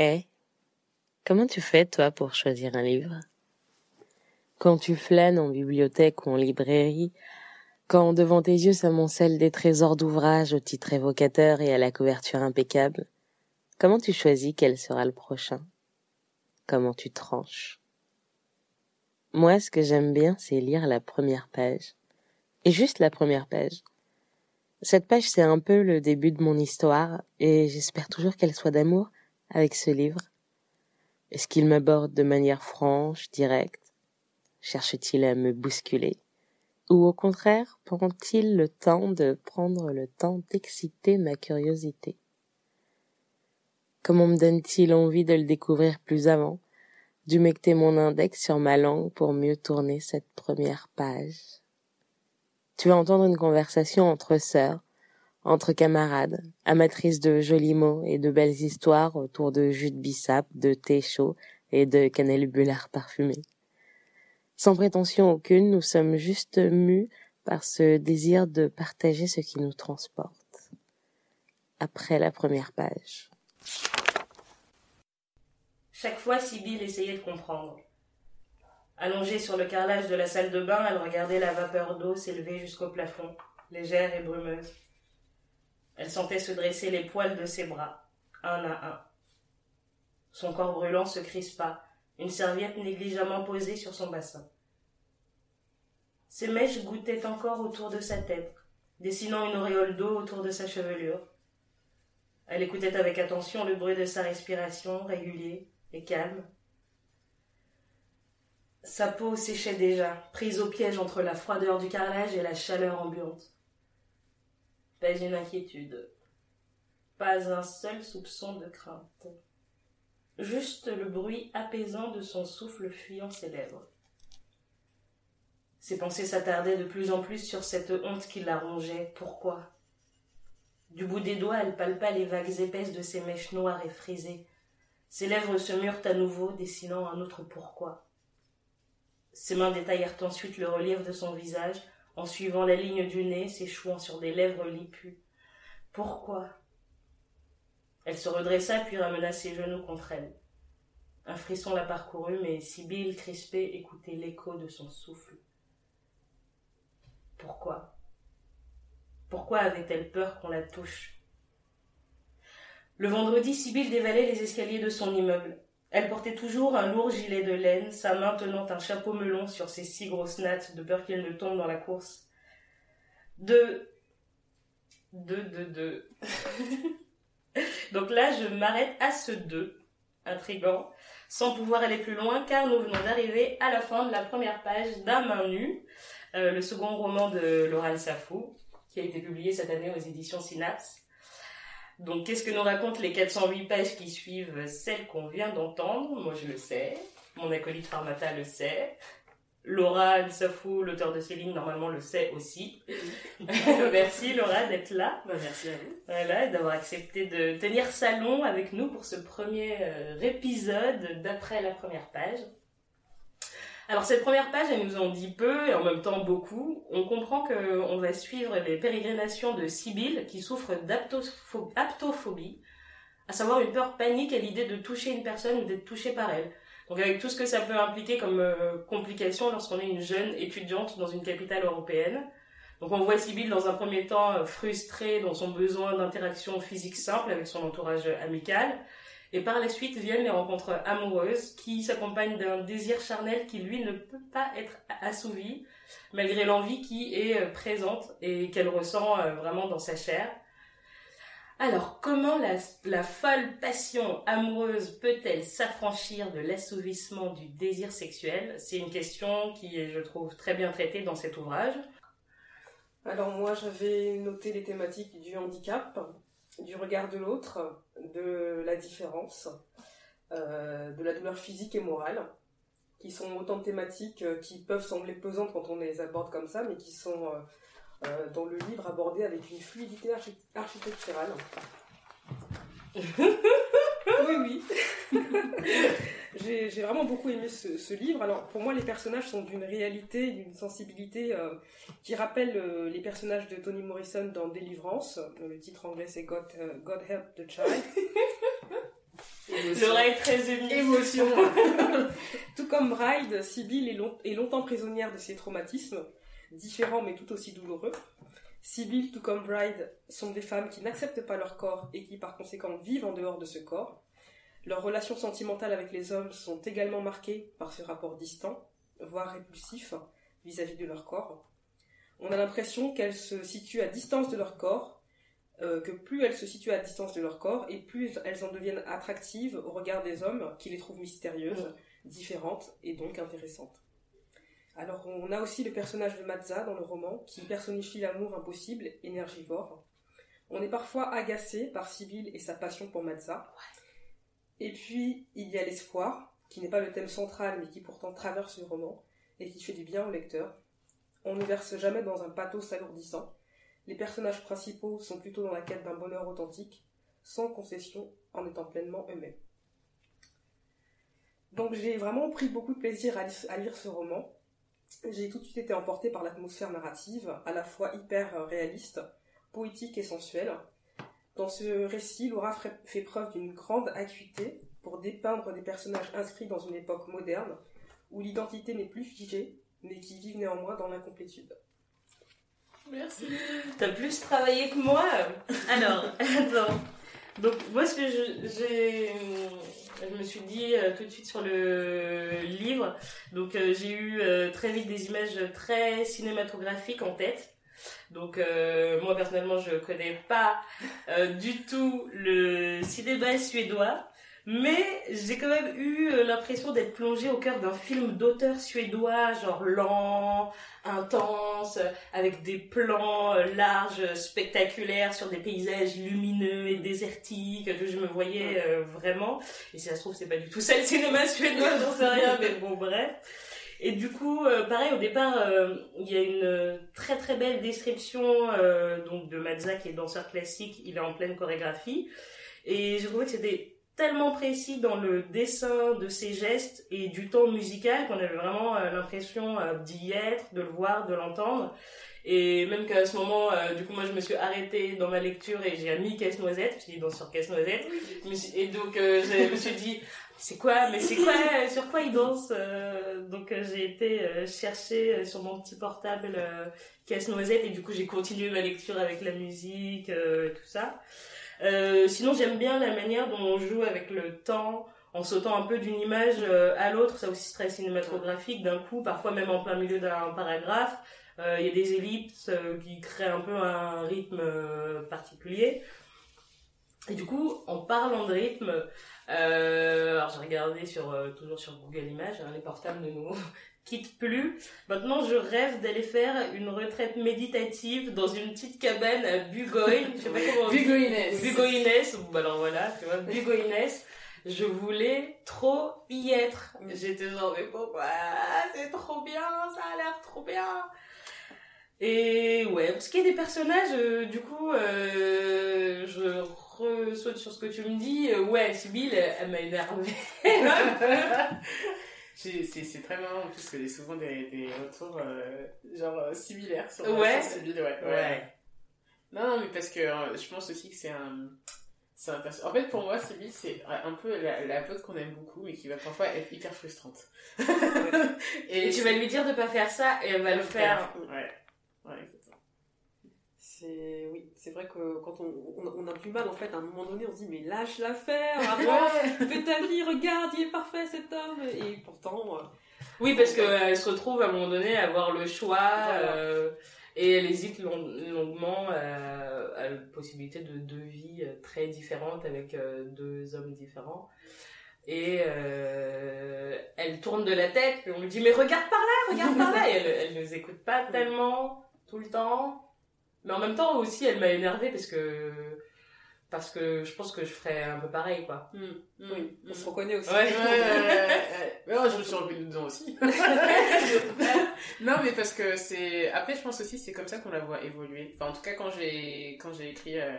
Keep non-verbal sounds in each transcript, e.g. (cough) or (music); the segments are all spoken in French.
Eh, comment tu fais, toi, pour choisir un livre? Quand tu flânes en bibliothèque ou en librairie, quand devant tes yeux s'amoncellent des trésors d'ouvrages au titre évocateur et à la couverture impeccable, comment tu choisis quel sera le prochain? Comment tu tranches? Moi, ce que j'aime bien, c'est lire la première page. Et juste la première page. Cette page, c'est un peu le début de mon histoire, et j'espère toujours qu'elle soit d'amour avec ce livre? Est-ce qu'il m'aborde de manière franche, directe? Cherche-t-il à me bousculer? Ou au contraire, prend-il le temps de prendre le temps d'exciter ma curiosité? Comment me donne-t-il envie de le découvrir plus avant D'humecter mon index sur ma langue pour mieux tourner cette première page? Tu vas entendre une conversation entre sœurs, entre camarades, amatrices de jolis mots et de belles histoires autour de jus de bissap, de thé chaud et de cannelle bullard parfumé. Sans prétention aucune, nous sommes juste mus par ce désir de partager ce qui nous transporte. Après la première page. Chaque fois, Sibyl essayait de comprendre. Allongée sur le carrelage de la salle de bain, elle regardait la vapeur d'eau s'élever jusqu'au plafond, légère et brumeuse. Elle sentait se dresser les poils de ses bras, un à un. Son corps brûlant se crispa, une serviette négligemment posée sur son bassin. Ses mèches gouttaient encore autour de sa tête, dessinant une auréole d'eau autour de sa chevelure. Elle écoutait avec attention le bruit de sa respiration régulier et calme, sa peau séchait déjà, prise au piège entre la froideur du carrelage et la chaleur ambiante. Pas une inquiétude, pas un seul soupçon de crainte. Juste le bruit apaisant de son souffle fuyant ses lèvres. Ses pensées s'attardaient de plus en plus sur cette honte qui la rongeait. Pourquoi? Du bout des doigts, elle palpa les vagues épaisses de ses mèches noires et frisées. Ses lèvres se murent à nouveau, dessinant un autre pourquoi. Ses mains détaillèrent ensuite le relief de son visage, en suivant la ligne du nez s'échouant sur des lèvres lipues. Pourquoi? Elle se redressa puis ramena ses genoux contre elle. Un frisson la parcourut, mais Sibylle, crispée, écoutait l'écho de son souffle. Pourquoi? Pourquoi avait-elle peur qu'on la touche? Le vendredi, Sibylle dévalait les escaliers de son immeuble. Elle portait toujours un lourd gilet de laine, sa main tenant un chapeau melon sur ses six grosses nattes, de peur qu'elle ne tombe dans la course. De... De, de, de. (laughs) Donc là, je m'arrête à ce deux, intrigant, sans pouvoir aller plus loin, car nous venons d'arriver à la fin de la première page d'Un main nue, euh, le second roman de Laurent Safou, qui a été publié cette année aux éditions Synapse. Donc, qu'est-ce que nous racontent les 408 pages qui suivent celles qu'on vient d'entendre? Moi, je le sais. Mon acolyte Pharmata le sait. Laura Nsafou, l'auteur de ces lignes, normalement le sait aussi. (laughs) merci Laura d'être là. Bah, merci à vous. Voilà, d'avoir accepté de tenir salon avec nous pour ce premier euh, épisode d'après la première page. Alors cette première page, elle nous en dit peu et en même temps beaucoup. On comprend qu'on va suivre les pérégrinations de Sibylle qui souffre d'aptophobie, à savoir une peur panique à l'idée de toucher une personne ou d'être touché par elle. Donc avec tout ce que ça peut impliquer comme euh, complication lorsqu'on est une jeune étudiante dans une capitale européenne. Donc on voit Sibylle dans un premier temps euh, frustrée dans son besoin d'interaction physique simple avec son entourage amical, et par la suite viennent les rencontres amoureuses qui s'accompagnent d'un désir charnel qui lui ne peut pas être assouvi malgré l'envie qui est euh, présente et qu'elle ressent euh, vraiment dans sa chair. Alors, comment la, la folle passion amoureuse peut-elle s'affranchir de l'assouvissement du désir sexuel? C'est une question qui est, je trouve, très bien traitée dans cet ouvrage. Alors moi, j'avais noté les thématiques du handicap, du regard de l'autre, de la différence, euh, de la douleur physique et morale, qui sont autant de thématiques euh, qui peuvent sembler pesantes quand on les aborde comme ça, mais qui sont euh, dans le livre abordées avec une fluidité architecturale. (laughs) oui, oui. (laughs) j'ai vraiment beaucoup aimé ce, livre. Alors, pour moi, les personnages sont d'une réalité, d'une sensibilité euh, qui rappelle euh, les personnages de Toni Morrison dans Délivrance. Le titre anglais, c'est God, euh, God Help the Child. (laughs) L'oreille très émue. Émotion. (laughs) tout comme Bride, Sibyl est, long- est longtemps prisonnière de ses traumatismes, différents mais tout aussi douloureux. Sibyl, tout comme Bride, sont des femmes qui n'acceptent pas leur corps et qui par conséquent vivent en dehors de ce corps. Leurs relations sentimentales avec les hommes sont également marquées par ce rapport distant, voire répulsif, vis-à-vis de leur corps. On a l'impression qu'elles se situent à distance de leur corps, euh, que plus elles se situent à distance de leur corps, et plus elles en deviennent attractives au regard des hommes qui les trouvent mystérieuses, différentes et donc intéressantes. Alors on a aussi le personnage de Mazza dans le roman qui personnifie l'amour impossible, énergivore. On est parfois agacé par Sibyl et sa passion pour Mazza. Et puis il y a l'espoir, qui n'est pas le thème central mais qui pourtant traverse le roman et qui fait du bien au lecteur. On ne verse jamais dans un pathos alourdissant. Les personnages principaux sont plutôt dans la quête d'un bonheur authentique, sans concession, en étant pleinement eux-mêmes. Donc j'ai vraiment pris beaucoup de plaisir à, lire ce roman. J'ai tout de suite été emportée par l'atmosphère narrative, à la fois hyper réaliste, poétique et sensuelle. Dans ce récit, Laura fait preuve d'une grande acuité pour dépeindre des personnages inscrits dans une époque moderne, où l'identité n'est plus figée, mais qui vivent néanmoins dans l'incomplétude. Merci. T'as plus travaillé que moi. Alors, (laughs) attends. Donc, moi, ce que je, j'ai, je me suis dit euh, tout de suite sur le livre. Donc, euh, j'ai eu euh, très vite des images très cinématographiques en tête. Donc, euh, moi, personnellement, je connais pas euh, du tout le cinéma suédois. Mais j'ai quand même eu euh, l'impression d'être plongée au cœur d'un film d'auteur suédois, genre lent, intense, avec des plans euh, larges, spectaculaires sur des paysages lumineux et désertiques que je me voyais euh, vraiment. Et si ça se trouve, c'est pas du tout ça le cinéma suédois, j'en sais rien, mais bon, bref. Et du coup, euh, pareil, au départ, euh, il y a une euh, très très belle description euh, donc de Mazza qui est danseur classique, il est en pleine chorégraphie. Et je trouvais que c'était tellement précis dans le dessin de ses gestes et du ton musical qu'on avait vraiment l'impression d'y être, de le voir, de l'entendre. Et même qu'à ce moment, euh, du coup, moi, je me suis arrêtée dans ma lecture et j'ai mis Casse-Noisette. Me suis dit, dans sur Casse-Noisette. Et donc, euh, je me suis dit, c'est quoi, mais c'est quoi, (laughs) sur quoi il danse euh, Donc, euh, j'ai été euh, chercher sur mon petit portable Casse-Noisette et du coup, j'ai continué ma lecture avec la musique et tout ça. Sinon, j'aime bien la manière dont on joue avec le temps, en sautant un peu d'une image à l'autre. Ça aussi, c'est très cinématographique d'un coup, parfois même en plein milieu d'un paragraphe. Il y a des ellipses qui créent un peu un rythme particulier. Et du coup, en parlant de rythme, euh, alors j'ai regardé sur euh, toujours sur Google Images, hein, les portables ne nous (laughs) quittent plus. Maintenant, je rêve d'aller faire une retraite méditative dans une petite cabane à Bugoy. Je sais pas comment bon, alors voilà, tu vois, Bugoïnès. Je voulais trop y être. J'étais genre, mais pourquoi? C'est trop bien, ça a l'air trop bien. Et ouais, pour ce qui est des personnages, euh, du coup, euh, je ressaute sur ce que tu me dis. Euh, ouais, Sibyl, elle, m'a énervée. (laughs) J'ai- C'est c'est très marrant en plus que j'ai souvent des, des retours euh, genre euh, similaires sur Ouais. sur Sibyl, ouais. Ouais. Non, non, mais parce que euh, je pense aussi que c'est un. c'est un En fait, pour moi, Sibyl, c'est un peu la, la pote qu'on aime beaucoup, mais qui va parfois être hyper frustrante. (laughs) Et tu vas lui dire de pas faire ça et elle va le faire. Ouais. C'est oui, c'est vrai que quand on, on, on a du mal en fait à un moment donné, on se dit mais lâche l'affaire, (laughs) fais ta vie, regarde, il est parfait cet homme, et pourtant euh, Oui, parce qu'elle se retrouve à un moment donné à avoir le choix Voilà. euh, et elle hésite long- longuement euh, à la possibilité de deux vies euh, très différentes avec euh, deux hommes différents. Et euh, elle tourne de la tête et on lui dit mais regarde par là, regarde par là et elle, elle nous écoute pas (laughs) tellement tout le temps. Mais en même temps aussi elle m'a énervée parce que parce que je pense que je ferais un peu pareil quoi. oui, on se reconnaît aussi. Ouais, ouais, ouais, ouais, ouais. (laughs) Mais moi, je me suis dedans aussi. (laughs) non, mais parce que c'est. Après, je pense aussi c'est comme ça qu'on la voit évoluer. Enfin, en tout cas, quand j'ai quand j'ai écrit euh,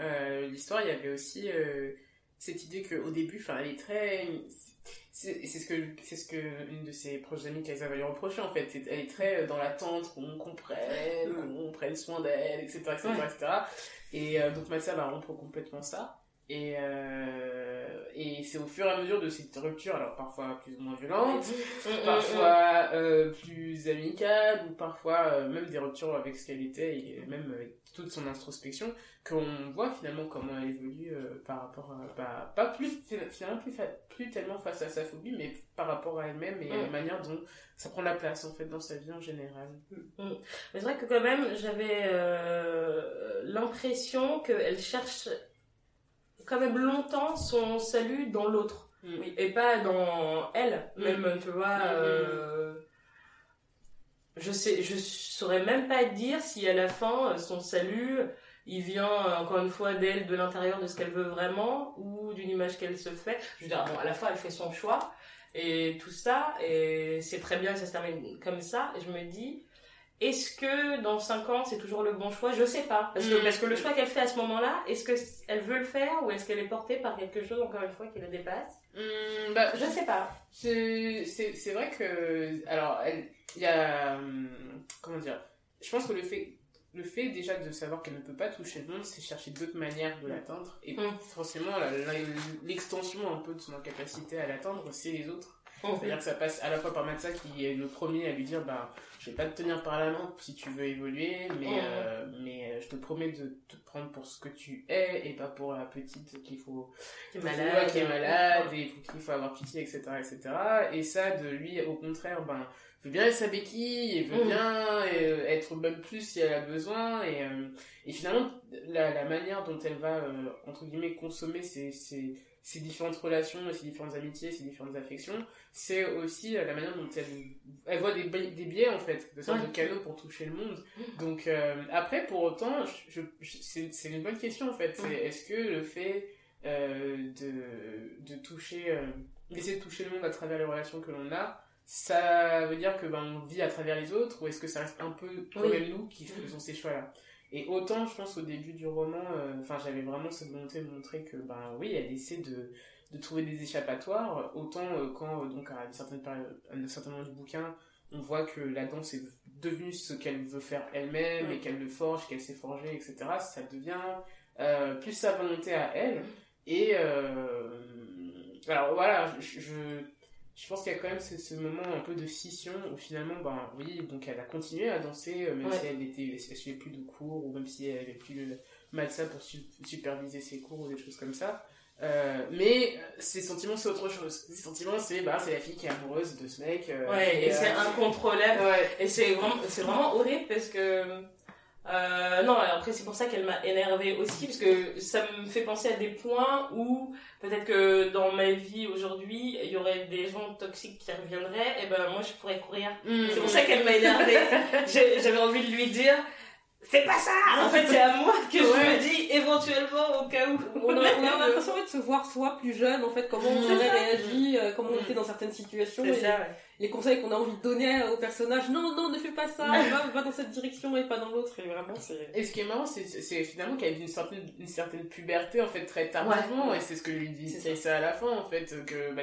euh, l'histoire, il y avait aussi euh, cette idée qu'au début, enfin, elle est très. C'est c'est ce que c'est ce que une de ses proches amies qu'elle va lui reprocher en fait. C'est- Elle est très euh, dans l'attente qu'on comprenne, qu'on prenne soin d'elle, etc., etc., etc. Et euh, donc Mathieu va rompre complètement ça. Et, euh, et c'est au fur et à mesure de cette rupture, alors parfois plus ou moins violente, Mm, (laughs) mm, parfois euh, plus amicale, ou parfois euh, même des ruptures avec ce qu'elle était, et même avec toute son introspection, qu'on voit finalement comment elle évolue euh, par rapport à... bah, pas plus, finalement plus, plus tellement face à sa phobie, mais par rapport à elle-même et à la Mm. manière dont ça prend la place en fait dans sa vie en général. Mais c'est vrai que quand même, j'avais euh, l'impression qu'elle cherche quand même longtemps son salut dans l'autre. Mm. Et pas dans elle, Mm. même, tu vois. Mm, euh, je sais, je saurais même pas dire si à la fin, euh, son salut, il vient euh, encore une fois d'elle, de l'intérieur de ce qu'elle veut vraiment, ou d'une image qu'elle se fait. Je veux dire, bon, à la fois, elle fait son choix, et tout ça, et c'est très bien que ça se termine comme ça, et je me dis, est-ce que dans 5 ans c'est toujours le bon choix? Je sais pas. Parce que, Mm. parce que le choix qu'elle fait à ce moment-là, est-ce qu'elle veut le faire ou est-ce qu'elle est portée par quelque chose, encore une fois, qui la dépasse? Hum, bah, Je sais pas. C'est vrai que. Alors, il y a. hum, Comment dire? Je pense que le fait, le fait déjà de savoir qu'elle ne peut pas toucher le monde, c'est chercher d'autres manières de l'atteindre. Et Mm. forcément, l'extension un peu de son incapacité à l'atteindre, c'est les autres. C'est-à-dire que ça passe à la fois par Matza qui est le premier à lui dire bah, Je vais pas te tenir par la main si tu veux évoluer, mais, Mm. euh, mais euh, je te promets de te prendre pour ce que tu es et pas pour la petite qu'il faut Qui est malade. qui est malade et qu'il faut avoir pitié, etc., etc. Et ça, de lui, au contraire, ben, veut bien être sa béquille et veut Mm. bien euh, être même plus si elle a besoin. Et, euh, et finalement, la, la manière dont elle va, euh, entre guillemets, consommer ses, ses, ses différentes relations, ses différentes amitiés, ses différentes affections, c'est aussi euh, la manière dont elle, elle voit des, bi- des biais, en fait, de sorte Ouais. de canaux pour toucher le monde. Donc, euh, après, pour autant, je, je- c'est une bonne question, en fait. C'est est-ce que le fait euh, de, de toucher, euh, d'essayer de toucher le monde à travers les relations que l'on a, ça veut dire que ben, on vit à travers les autres ou est-ce que ça reste un peu quand Oui. nous qui faisons ces choix-là? Et autant, je pense, au début du roman, euh, enfin, j'avais vraiment cette volonté de montrer que, ben oui, elle essaie de, de trouver des échappatoires, autant euh, quand, euh, donc, à une certaine période, à un certain moment du bouquin, on voit que la danse est devenue ce qu'elle veut faire elle-même Mm. et qu'elle le forge, qu'elle s'est forgée, etc. Ça devient plus sa volonté à elle. Et euh, alors voilà, je, je, je pense qu'il y a quand même ce, ce moment un peu de scission où finalement, ben oui, donc elle a continué à danser, euh, même Ouais. si elle était, elle suivait plus de cours ou même si elle avait plus le malsa pour su- superviser ses cours ou des choses comme ça. Euh, mais ses sentiments c'est autre chose. Ses sentiments c'est bah c'est la fille qui est amoureuse de ce mec. euh, Ouais, et euh, c'est incontrôlable. Ouais. Et c'est vraiment, c'est vraiment horrible parce que. Euh, non, après c'est pour ça qu'elle m'a énervée aussi, parce que ça me fait penser à des points où peut-être que dans ma vie aujourd'hui, il y aurait des gens toxiques qui reviendraient, et ben moi je pourrais courir. C'est pour ça qu'elle m'a énervée. (laughs) J'avais envie de lui dire, fais pas ça En fait, c'est à moi que je me dis éventuellement au cas où. On a, on a l'impression de se voir soi plus jeune, en fait, comment on C'est aurait réagi, euh, comment on Mm. était dans certaines situations, C'est ça, ouais. Les conseils qu'on a envie de donner au personnage. Non, non, ne fais pas ça, va, va dans cette direction et pas dans l'autre. Et vraiment, c'est. Et ce qui est marrant, c'est, c'est finalement qu'elle a une certaine, une certaine puberté, en fait, très tardivement, et c'est ce que lui dit C'est c'est ça à la fin, en fait, que, bah,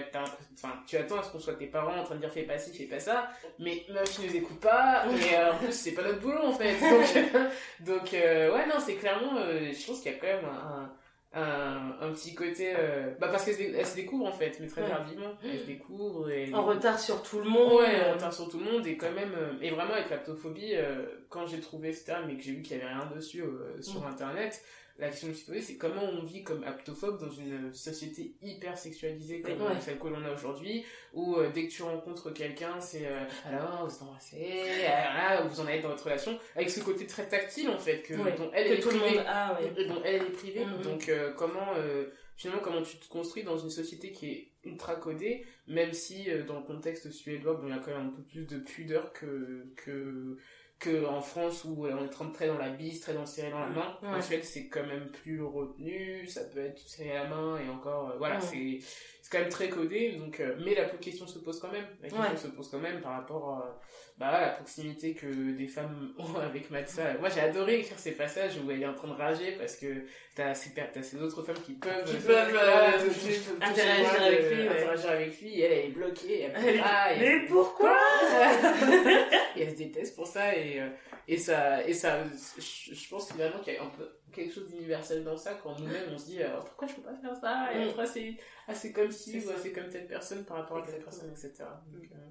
enfin, tu attends à ce qu'on soit tes parents en train de dire fais pas ci, fais pas ça, mais meuf, ils nous écoutent pas, et euh, en plus, c'est pas notre boulot, en fait. Donc, (laughs) donc euh, ouais, non, c'est clairement, euh, je pense qu'il y a quand même un, un, un petit côté, euh, bah, parce qu'elle se, découvre, en fait, mais très Ouais. tardivement, elle se découvre, et En retard sur tout le monde. Ouais, en retard sur tout le monde et quand même euh, et vraiment avec l'aptophobie euh, quand j'ai trouvé ce terme et que j'ai vu qu'il y avait rien dessus euh, sur Mm. internet, la question que je me suis posée c'est comment on vit comme aptophobe dans une société hyper sexualisée comme Ouais. celle que l'on a aujourd'hui où euh, dès que tu rencontres quelqu'un c'est euh, alors vous êtes embrassés, alors là vous en êtes dans votre relation avec ce côté très tactile en fait que Ouais. dont elle que le monde a, ouais. et dont elle est privée. Mhm. Donc euh, comment euh, finalement comment tu te construis dans une société qui est ultra codée, même si euh, dans le contexte suédois, bon, il y a quand même un peu plus de pudeur que que que en France où euh, on est très- dans la bise, très dans le serrer dans la main. En. Suède, c'est quand même plus retenu, ça peut être serré la main et encore euh, voilà, c'est c'est quand même très codé donc euh, mais la question se pose quand même. La question Ouais. se pose quand même par rapport euh, bah, à la proximité que des femmes (laughs) ont avec Matza. Moi, j'ai adoré écrire ces passages où elle est en train de rager parce que t'as ces, ces autres femmes qui peuvent Qui interagir avec lui, interagir avec lui, et elle, elle est bloquée, elle, elle mais pourquoi? (laughs) Et elle se déteste pour ça, et, euh, et ça, et ça, je, pense finalement qu'il y a un peu quelque chose d'universel dans ça, quand nous-mêmes on se dit, euh, pourquoi je peux pas faire ça? Et mm. après, c'est, ah, c'est comme si, ou c'est comme telle personne par rapport à telle personne, etc. Donc, euh,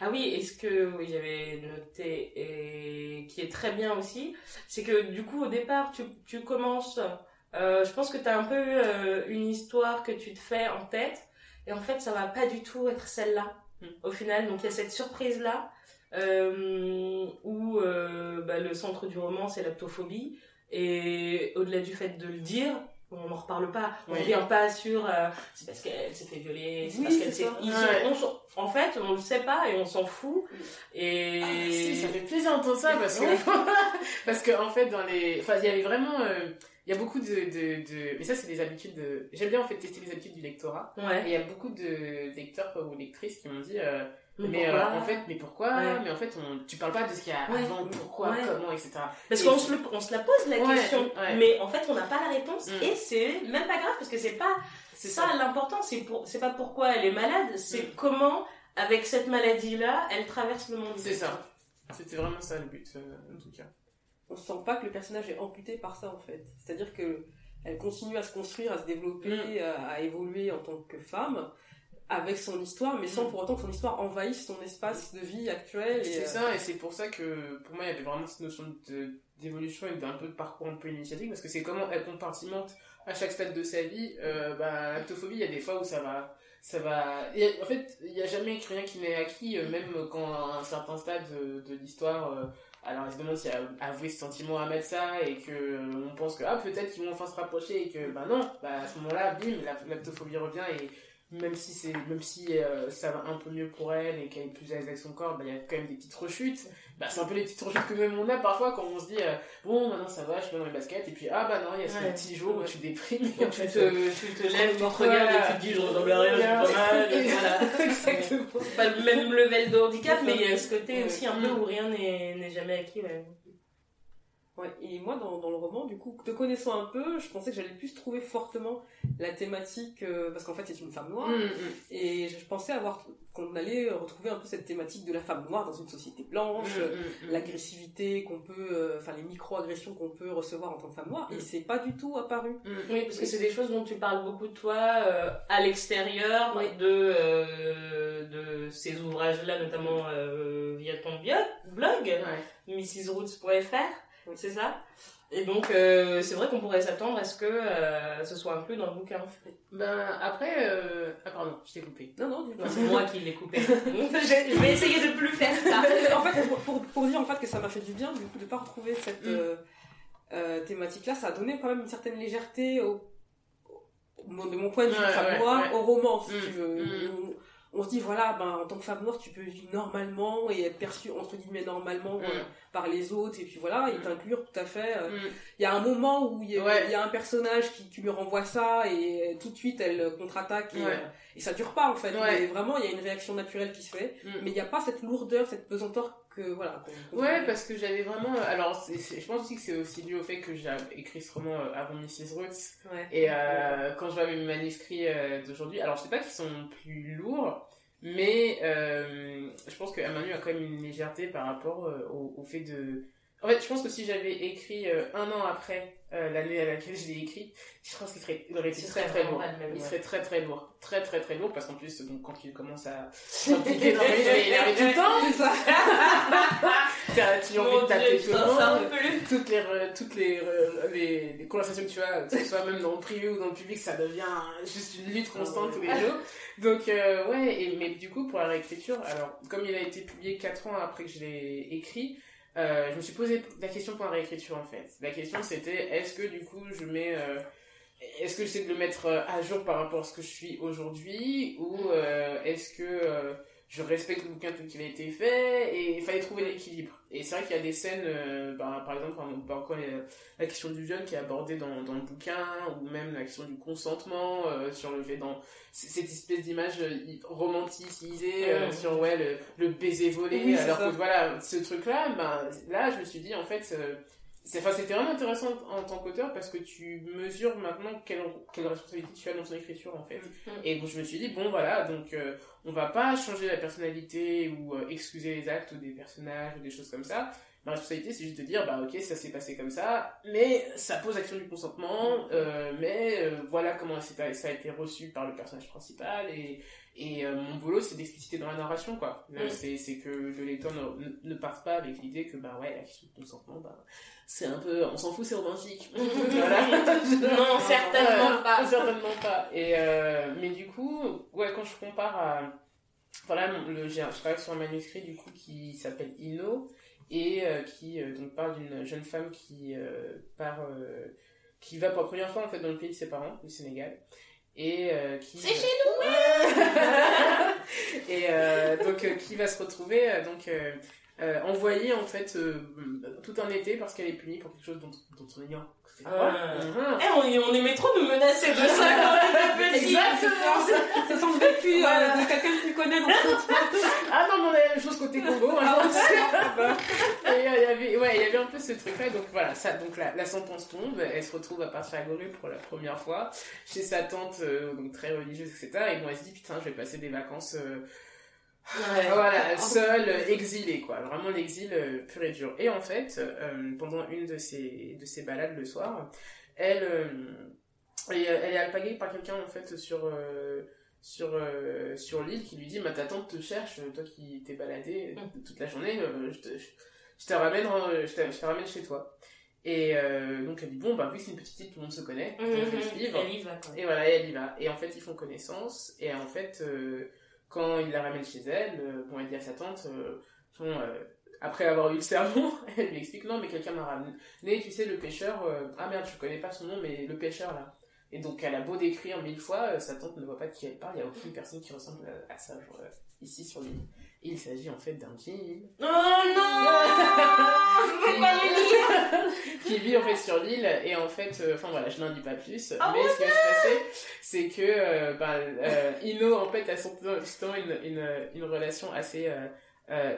ah oui, et ce que oui, j'avais noté et qui est très bien aussi, c'est que du coup au départ tu, tu commences, euh, je pense que tu as un peu euh, une histoire que tu te fais en tête et en fait ça va pas du tout être celle-là hmm. au final. Donc il y a cette surprise là euh, où euh, bah, le centre du roman c'est l'aptophobie et au-delà du fait de le dire, on n'en reparle pas. On ne vient pas sur euh, c'est parce qu'elle s'est fait violer, c'est parce qu'elle s'est. en fait, on le sait pas et on s'en fout. Et ah, si, ça fait plaisir d'entendre ça parce que (laughs) parce que en fait dans les, enfin il y avait vraiment, euh, il y a beaucoup de, de, de... mais ça c'est des habitudes de. J'aime bien en fait tester les habitudes du lectorat. Ouais. Et il y a beaucoup de lecteurs ou lectrices qui m'ont dit. Euh, mais, euh, en fait, mais pourquoi? Mais en fait, on, tu parles pas de ce qu'il y a avant, pourquoi, comment, etc. Parce qu'on se, on se la pose la question, mais en fait, on n'a pas la réponse mm. et c'est même pas grave parce que c'est pas c'est ça, l'important. C'est pour, c'est pas pourquoi elle est malade, c'est mm. comment avec cette maladie là, elle traverse le monde. C'est ça. C'était vraiment ça le but, euh, en tout cas. On sent pas que le personnage est amputé par ça en fait. C'est-à-dire que elle continue à se construire, à se développer, mm. à évoluer en tant que femme avec son histoire, mais sans mm. pour autant que son histoire envahisse son espace de vie actuel. C'est euh, ça, et c'est pour ça que pour moi il y avait vraiment cette notion d'évolution et d'un peu de parcours un peu initiatique, parce que c'est comment elle compartimente à chaque stade de sa vie. Euh, bah, l'actophobie, il y a des fois où ça va. Ça va... en fait, il n'y a jamais rien qui n'est acquis, euh, même quand à un certain stade de, l'histoire, euh, alors elle se demande si avouer ce sentiment à mettre ça et que on pense que ah peut-être qu'ils vont enfin se rapprocher et que bah non, bah à ce moment-là, bim, l'actophobie revient et même si c'est même si euh, ça va un peu mieux pour elle et qu'elle est plus à l'aise avec son corps bah il y a quand même des petites rechutes. Bah c'est un peu les petites rechutes que même on a parfois quand on se dit euh, bon maintenant ça va je suis dans les baskets et puis ah bah non il y a ce petit jour où tu déprimes et tu, te, tu te lèves tu te regardes et tu te dis je ressemble à rien je suis pas mal voilà. (laughs) Exactement. Pas le même level de handicap mais il y a ce côté aussi un peu où rien n'est jamais acquis ouais Ouais, et moi, dans, dans, le roman, du coup, te connaissant un peu, je pensais que j'allais plus trouver fortement la thématique, euh, parce qu'en fait, c'est une femme noire, mm, mm. et je pensais avoir qu'on allait retrouver un peu cette thématique de la femme noire dans une société blanche, mm, l'agressivité qu'on peut, euh, enfin les micro-agressions qu'on peut recevoir en tant que femme noire, et c'est pas du tout apparu. Oui, parce que c'est des choses dont tu parles beaucoup de toi euh, à l'extérieur de de ces ouvrages-là, notamment via ton blog, ouais. mrsroots.fr c'est ça et donc, euh, c'est vrai qu'on pourrait s'attendre à ce que euh, ce soit inclus dans le bouquin. Ben, après... Euh... Ah, pardon, je t'ai coupé. Non, non, du coup. C'est moi qui l'ai coupé. (laughs) je vais essayer de plus faire ça. (laughs) en fait, pour, pour, dire en fait que ça m'a fait du bien, du coup, de pas retrouver cette mm. euh, thématique-là, ça a donné quand même une certaine légèreté au, de mon point de vue, ouais, au roman, si mm. tu veux. Mm on se dit voilà ben en tant que femme noire tu peux vivre normalement et être perçue entre guillemets normalement mm. euh, par les autres et puis voilà et mm. t'inclure tout à fait euh. mm. il y a un moment où il y, a un personnage qui, qui lui renvoie ça et tout de suite elle contre-attaque et, euh, et, ça dure pas en fait vraiment il y a une réaction naturelle qui se fait mais il n'y a pas cette lourdeur cette pesanteur que voilà ouais parce que j'avais vraiment alors je pense aussi que c'est aussi dû au fait que j'ai écrit ce roman avant Mrs Roots et quand je vois mes manuscrits d'aujourd'hui alors je sais pas qu'ils sont plus lourds mais euh, je pense que Manu a quand même une légèreté par rapport euh, au, au, fait de en fait, je pense que si j'avais écrit euh, un an après euh, l'année à laquelle je l'ai écrit, je pense qu'il serait, il aurait été très très lourd. il serait très très lourd, très très très lourd parce qu'en plus, donc quand il commence à (laughs) s'impliquer dans les jeux, il arrive tout le temps. ça. (laughs) tu as envie de taper tout le monde. Toutes les toutes les, les, les conversations que tu as, que ce soit même dans le privé ou dans le public, ça devient juste une lutte constante tous les jours. Donc euh, ouais, et, mais du coup pour la réécriture, alors comme il a été publié 4 ans après que je l'ai écrit. Euh, je me suis posé la question pour la réécriture en fait. La question c'était est-ce que du coup je mets euh, est-ce que j'essaie de le mettre euh, à jour par rapport à ce que je suis aujourd'hui ou euh, est-ce que je respecte le bouquin tel qu'il a été fait et il fallait trouver l'équilibre. Et c'est vrai qu'il y a des scènes, euh, bah, par exemple, encore la question du viol qui est abordée dans, dans le bouquin, ou même la question du consentement, euh, sur le fait dans cette espèce d'image euh, romanticisée sur ouais, le, le baiser volé, alors que voilà, ce truc-là, ben, là, je me suis dit, en fait, c'était vraiment intéressant en tant qu'auteur parce que tu mesures maintenant quelle, quelle responsabilité tu as dans ton écriture en fait. Mm. Et donc je me suis dit, bon voilà, donc euh, on va pas changer la personnalité ou euh, excuser les actes des personnages ou des choses comme ça. Ma responsabilité c'est juste de dire, bah ok, ça s'est passé comme ça, mais ça pose action du consentement, euh, mais voilà comment ça a été reçu par le personnage principal et et euh, mon boulot, c'est d'expliciter dans la narration, quoi. Euh, c'est, c'est que le lecteur ne, ne, parte pas avec l'idée que, bah ouais, la question de consentement, bah, c'est un peu, on s'en fout, c'est romantique. (laughs) voilà. non, certainement pas. Certainement pas. Et, euh, mais du coup, ouais, quand je compare à, voilà, le, je travaille sur un manuscrit, du coup, qui s'appelle Ino, et qui, donc, parle d'une jeune femme qui part, qui va pour la première fois, en fait, dans le pays de ses parents, le Sénégal et euh, qui c'est chez nous (laughs) et euh, donc euh, qui va se retrouver donc envoyée en fait tout un été parce qu'elle est punie pour quelque chose dont, dont on ignore ah. Eh, on, on aimait trop nous menacer de ça quand on était Exactement. Ça semble vécu voilà. de quelqu'un que tu connais dans Ah non, mais on avait la même chose côté Congo. Hein, ah, et il y avait, ouais, il y avait un peu ce truc-là. Donc voilà, ça, donc la, la, sentence tombe. Elle se retrouve à partir à Goru pour la première fois chez sa tante, euh, donc très religieuse, etc. Et moi, elle se dit putain, je vais passer des vacances. Euh, voilà, seul, exilé, quoi. Vraiment l'exil euh, pur et dur. Et en fait, euh, pendant une de ses, de ses balades le soir, elle, euh, elle, est alpaguée par quelqu'un, en fait, sur, sur, sur l'île qui lui dit, ma ta tante te cherche, toi qui t'es baladé mm. toute la journée, je te, je te ramène, je te, je te ramène chez toi. Et donc elle dit bon bah oui c'est une petite île tout le monde se connaît donc je vais suivre elle y va, et voilà elle y va et en fait ils font connaissance et en fait quand il la ramène chez elle, euh, bon, elle dit à sa tante, euh, euh, après avoir eu le sermon, (laughs) elle lui explique non, mais quelqu'un m'a ramené, tu sais, le pêcheur, ah merde, je connais pas son nom, mais le pêcheur là. Et donc, elle a beau décrire mille fois, sa tante ne voit pas de qui elle parle, il n'y a aucune personne qui ressemble à, ça, genre, ici sur l'île. Il s'agit en fait d'un jean. Oh non (laughs) (laughs) qui vit en fait sur l'île et en fait, euh, enfin voilà, je n'en dis pas plus. Oh mais ce qui va se passer, c'est que euh, ben, euh, Ino en fait a son, justement une, une, une relation assez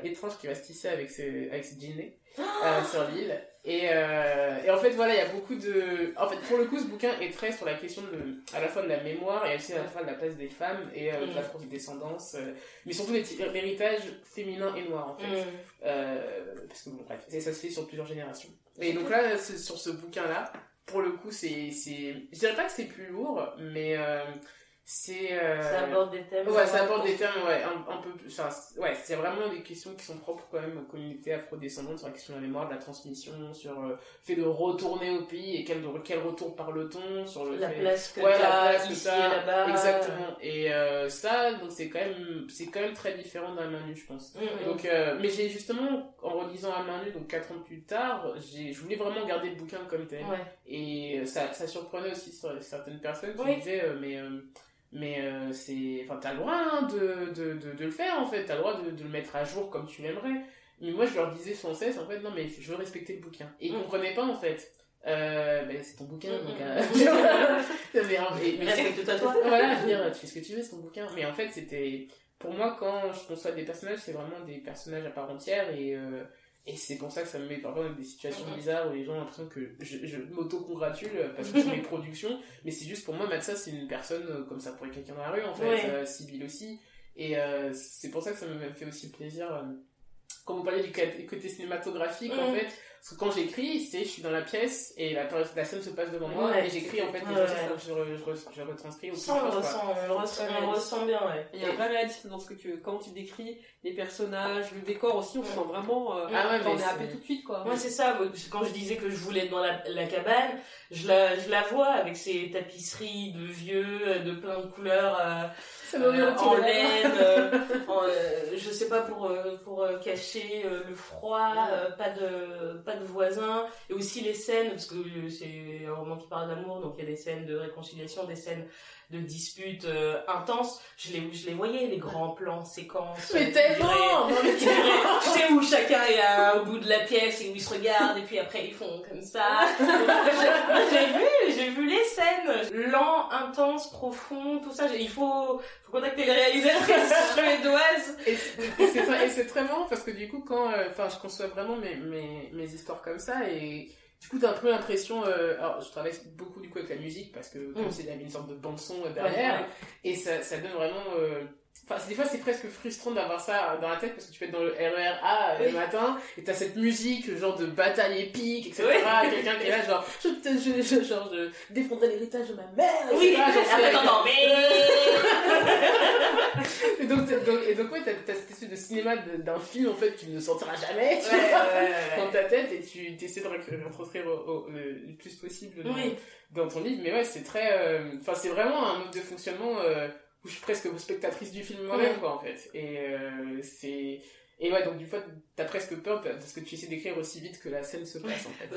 étrange qui va se tisser avec ce, avec ce dîner (gasps) sur l'île. Et, euh, et en fait, voilà, il y a beaucoup de. En fait, pour le coup, ce bouquin est très sur la question de, à la fois de la mémoire et aussi à la fois de la place des femmes et euh, de la mm. descendance euh, mais surtout l'héritage féminin et noir, en fait. Mm. Euh, parce que, bon, bref, ça se fait sur plusieurs générations. Et donc là, sur ce bouquin-là, pour le coup, c'est. Je dirais pas que c'est plus lourd, mais euh, c'est euh... ça aborde des thèmes ouais ça aborde des thèmes ouais un, un peu enfin ouais c'est vraiment des questions qui sont propres quand même aux communautés afrodescendantes sur la question de la mémoire de la transmission sur le fait de retourner au pays et quel quel retour parle-t-on sur le la fait... place que ouais, la place ici et là-bas. Exactement. Et euh, ça donc c'est quand même c'est quand même très différent d'un main nue je pense. Mm, mm. donc euh, mais j'ai justement en relisant à main nue donc quatre ans plus tard j'ai je voulais vraiment garder le bouquin comme tel. Ouais. et ça ça surprenait aussi certaines personnes qui disaient euh, mais euh, mais euh, c'est enfin t'as le droit hein, de, de, de, de, le faire en fait. T'as le droit de, de le mettre à jour comme tu l'aimerais. Mais moi je leur disais sans cesse en fait non mais je veux respecter le bouquin. Et ils mm. comprenaient pas en fait. Euh, ben, c'est ton bouquin mm, donc mm, (laughs) euh... mais, mais, respecte-toi toi. Voilà je veux dire tu fais ce que tu veux c'est ton bouquin. Mais en fait c'était pour moi quand je conçois des personnages c'est vraiment des personnages à part entière et et c'est pour ça que ça me met parfois dans des situations bizarres où les gens ont l'impression que je, je m'auto-congratule parce que c'est mes productions, mais c'est juste pour moi, Matza, c'est une personne euh, comme ça pourrait quelqu'un dans la rue, en fait, ouais. euh, aussi. Et euh, c'est pour ça que ça me fait aussi plaisir. Euh, quand vous parlez du côté cinématographique, en mm. fait, parce que quand j'écris, c'est je suis dans la pièce et la, la scène se passe devant moi ouais, et j'écris en fait les ouais, je, je, je, retranscris au on, ressent, on, ressent, on ressent bien, ouais. Il y a un vrai réalisme dans ce que tu, quand tu décris les personnages, le décor aussi, on sent vraiment, euh, ah ouais, on est happé tout de suite, quoi. Moi, c'est ça, quand je disais que je voulais être dans la, la cabane, je la, je la vois avec ses tapisseries de vieux, de plein de couleurs, euh, euh, en laine, euh, en, euh, je sais pas pour euh, pour cacher le froid, pas de pas de voisins. Et aussi les scènes parce que c'est un roman qui parle d'amour donc il y a des scènes de réconciliation, des scènes de disputes euh, intenses, je les, je les voyais, les grands plans, séquences. Mais (laughs) tellement Tu sais où chacun est à, au bout de la pièce et où ils se regardent et puis après ils font comme ça. (laughs) j'ai vu, j'ai vu les scènes, lent, intense, profond, tout ça. Il faut, faut contacter les réalisatrices (laughs) suédoises. Et c'est très, très marrant parce que du coup quand, euh, enfin, je conçois vraiment mes, mes, mes histoires comme ça et du coup, t'as un peu l'impression. euh, alors, je travaille beaucoup du coup avec la musique parce que comme Mm. c'est une sorte de bande son derrière, Ouais, et ça, ça donne vraiment. Euh, Enfin, des fois, c'est presque frustrant d'avoir ça dans la tête parce que tu peux être dans le RER le Oui. matin et t'as cette musique, genre de bataille épique, etc. Oui. (laughs) Quelqu'un qui est là, genre, (laughs) je, je, je- genre, je défendrai l'héritage de ma mère, Oui. Genre, après t'entends, mais... (laughs) et donc, et donc, ouais, t'as, cette espèce de cinéma d'un film en fait qui ne sortira jamais, tu Ouais, vois, ouais, dans ta tête et tu essaies de au, au- le, le plus possible dans, Oui. dans ton livre. Mais ouais, c'est très. euh, Enfin, c'est vraiment un mode de fonctionnement euh, où je suis presque spectatrice du film moi-même, quoi, en fait. Et euh, c'est. Et ouais, donc du coup, t'as presque peur parce que tu essaies d'écrire aussi vite que la scène se passe, en fait.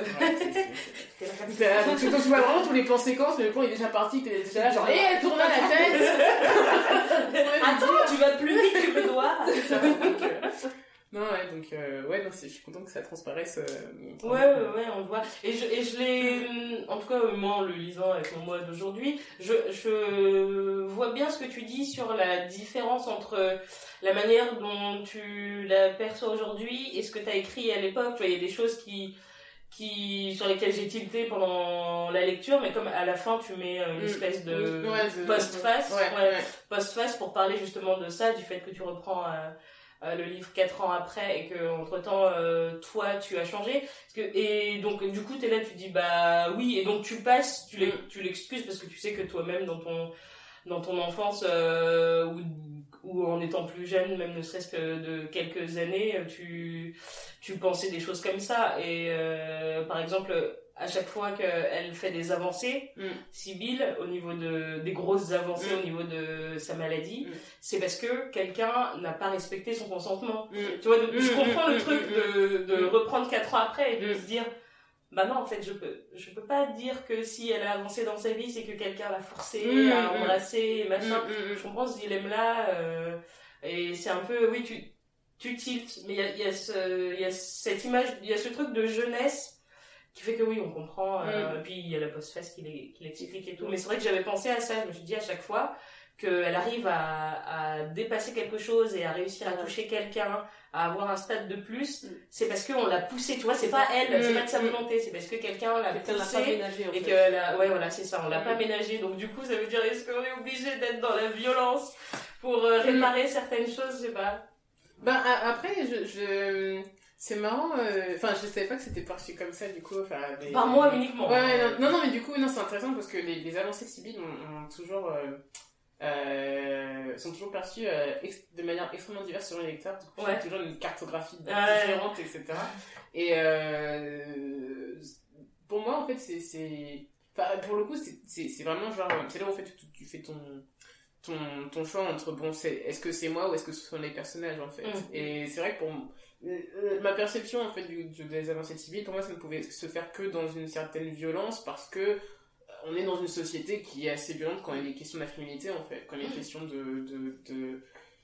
Tu vois vraiment tous les plans séquences, mais le plan est déjà parti, t'es déjà là, genre, hé, elle tourne à la tête (laughs) Attends, tu vas plus vite que le doigt Euh, Non, ouais, donc, euh, ouais, c'est- je suis content que ça transparaisse. euh, Ouais, ouais, ouais, on le voit. Et je, et je l'ai, en tout cas, moi, en le lisant avec mon moi d'aujourd'hui, je, je vois bien ce que tu dis sur la différence entre la manière dont tu l'aperçois aujourd'hui et ce que tu as écrit à l'époque. Tu vois, il y a des choses qui, qui, sur lesquelles j'ai tilté pendant la lecture, mais comme à la fin, tu mets euh, une Mm. espèce de Ouais, post-face. Ouais, Ouais ouais. post-face pour parler justement de ça, du fait que tu reprends euh, euh, le livre quatre ans après et que entre temps toi tu as changé. Parce que, et donc du coup t'es là, tu dis bah oui et donc tu passes, tu l'excuses parce que tu sais que toi-même dans ton dans ton enfance euh, ou ou en étant plus jeune, même ne serait-ce que de quelques années, tu tu pensais des choses comme ça et euh, par exemple à chaque fois qu'elle fait des avancées, Mm. Sibylle, au niveau de, des grosses avancées Mm. au niveau de sa maladie, Mm. c'est parce que quelqu'un n'a pas respecté son consentement. Mm. Tu vois, donc, je comprends le truc de, de reprendre quatre ans après et de se dire, bah non, en fait, je peux, je peux pas dire que si elle a avancé dans sa vie, c'est que quelqu'un l'a forcée à embrasser, et machin. Je comprends ce dilemme-là, euh, et c'est un peu, oui, tu, tu tiltes, mais il y a, y, a y a cette image, il y a ce truc de jeunesse qui fait que oui, on comprend, Mm. euh, puis il y a la post-face qui l'e- qui l'explique et tout, mais c'est vrai que j'avais pensé à ça, je me suis dit à chaque fois qu'elle arrive à, à dépasser quelque chose et à réussir à Ouais. toucher quelqu'un, à avoir un stade de plus, Mm. c'est parce qu'on l'a poussé, tu vois, c'est pas elle, c'est Mm, pas de sa mm. volonté, c'est parce que quelqu'un l'a Quelqu'un l'a poussé pas ménagé en et fait. que la... ouais voilà c'est ça on l'a Mm. pas ménagé donc du coup ça veut dire est-ce qu'on est obligé d'être dans la violence pour euh, réparer certaines choses je sais pas a- après, je, je... c'est marrant, euh, enfin, je savais pas que c'était parti comme ça, du coup, les- par moi uniquement Ouais, non, non, non, mais du coup, non, c'est intéressant parce que les, les avancées de Sibyl ont, ont toujours, euh, euh, sont toujours perçues euh, de manière extrêmement diverse selon les lecteurs. Du coup, Ouais. toujours une cartographie Ouais. différente, etc. Et euh, pour moi, en fait, c'est, pour le coup, c'est, vraiment genre, c'est là où en fait tu, tu fais ton, ton, ton choix entre bon, est-ce que c'est moi ou est-ce que ce sont les personnages en fait. Mm. Et c'est vrai que pour euh, ma perception en fait du, du- des avancées Sibyl, pour moi, ça ne pouvait se faire que dans une certaine violence parce que euh, on est dans une société qui est assez violente quand il est question de la féminité en fait, quand il est question de, de, de,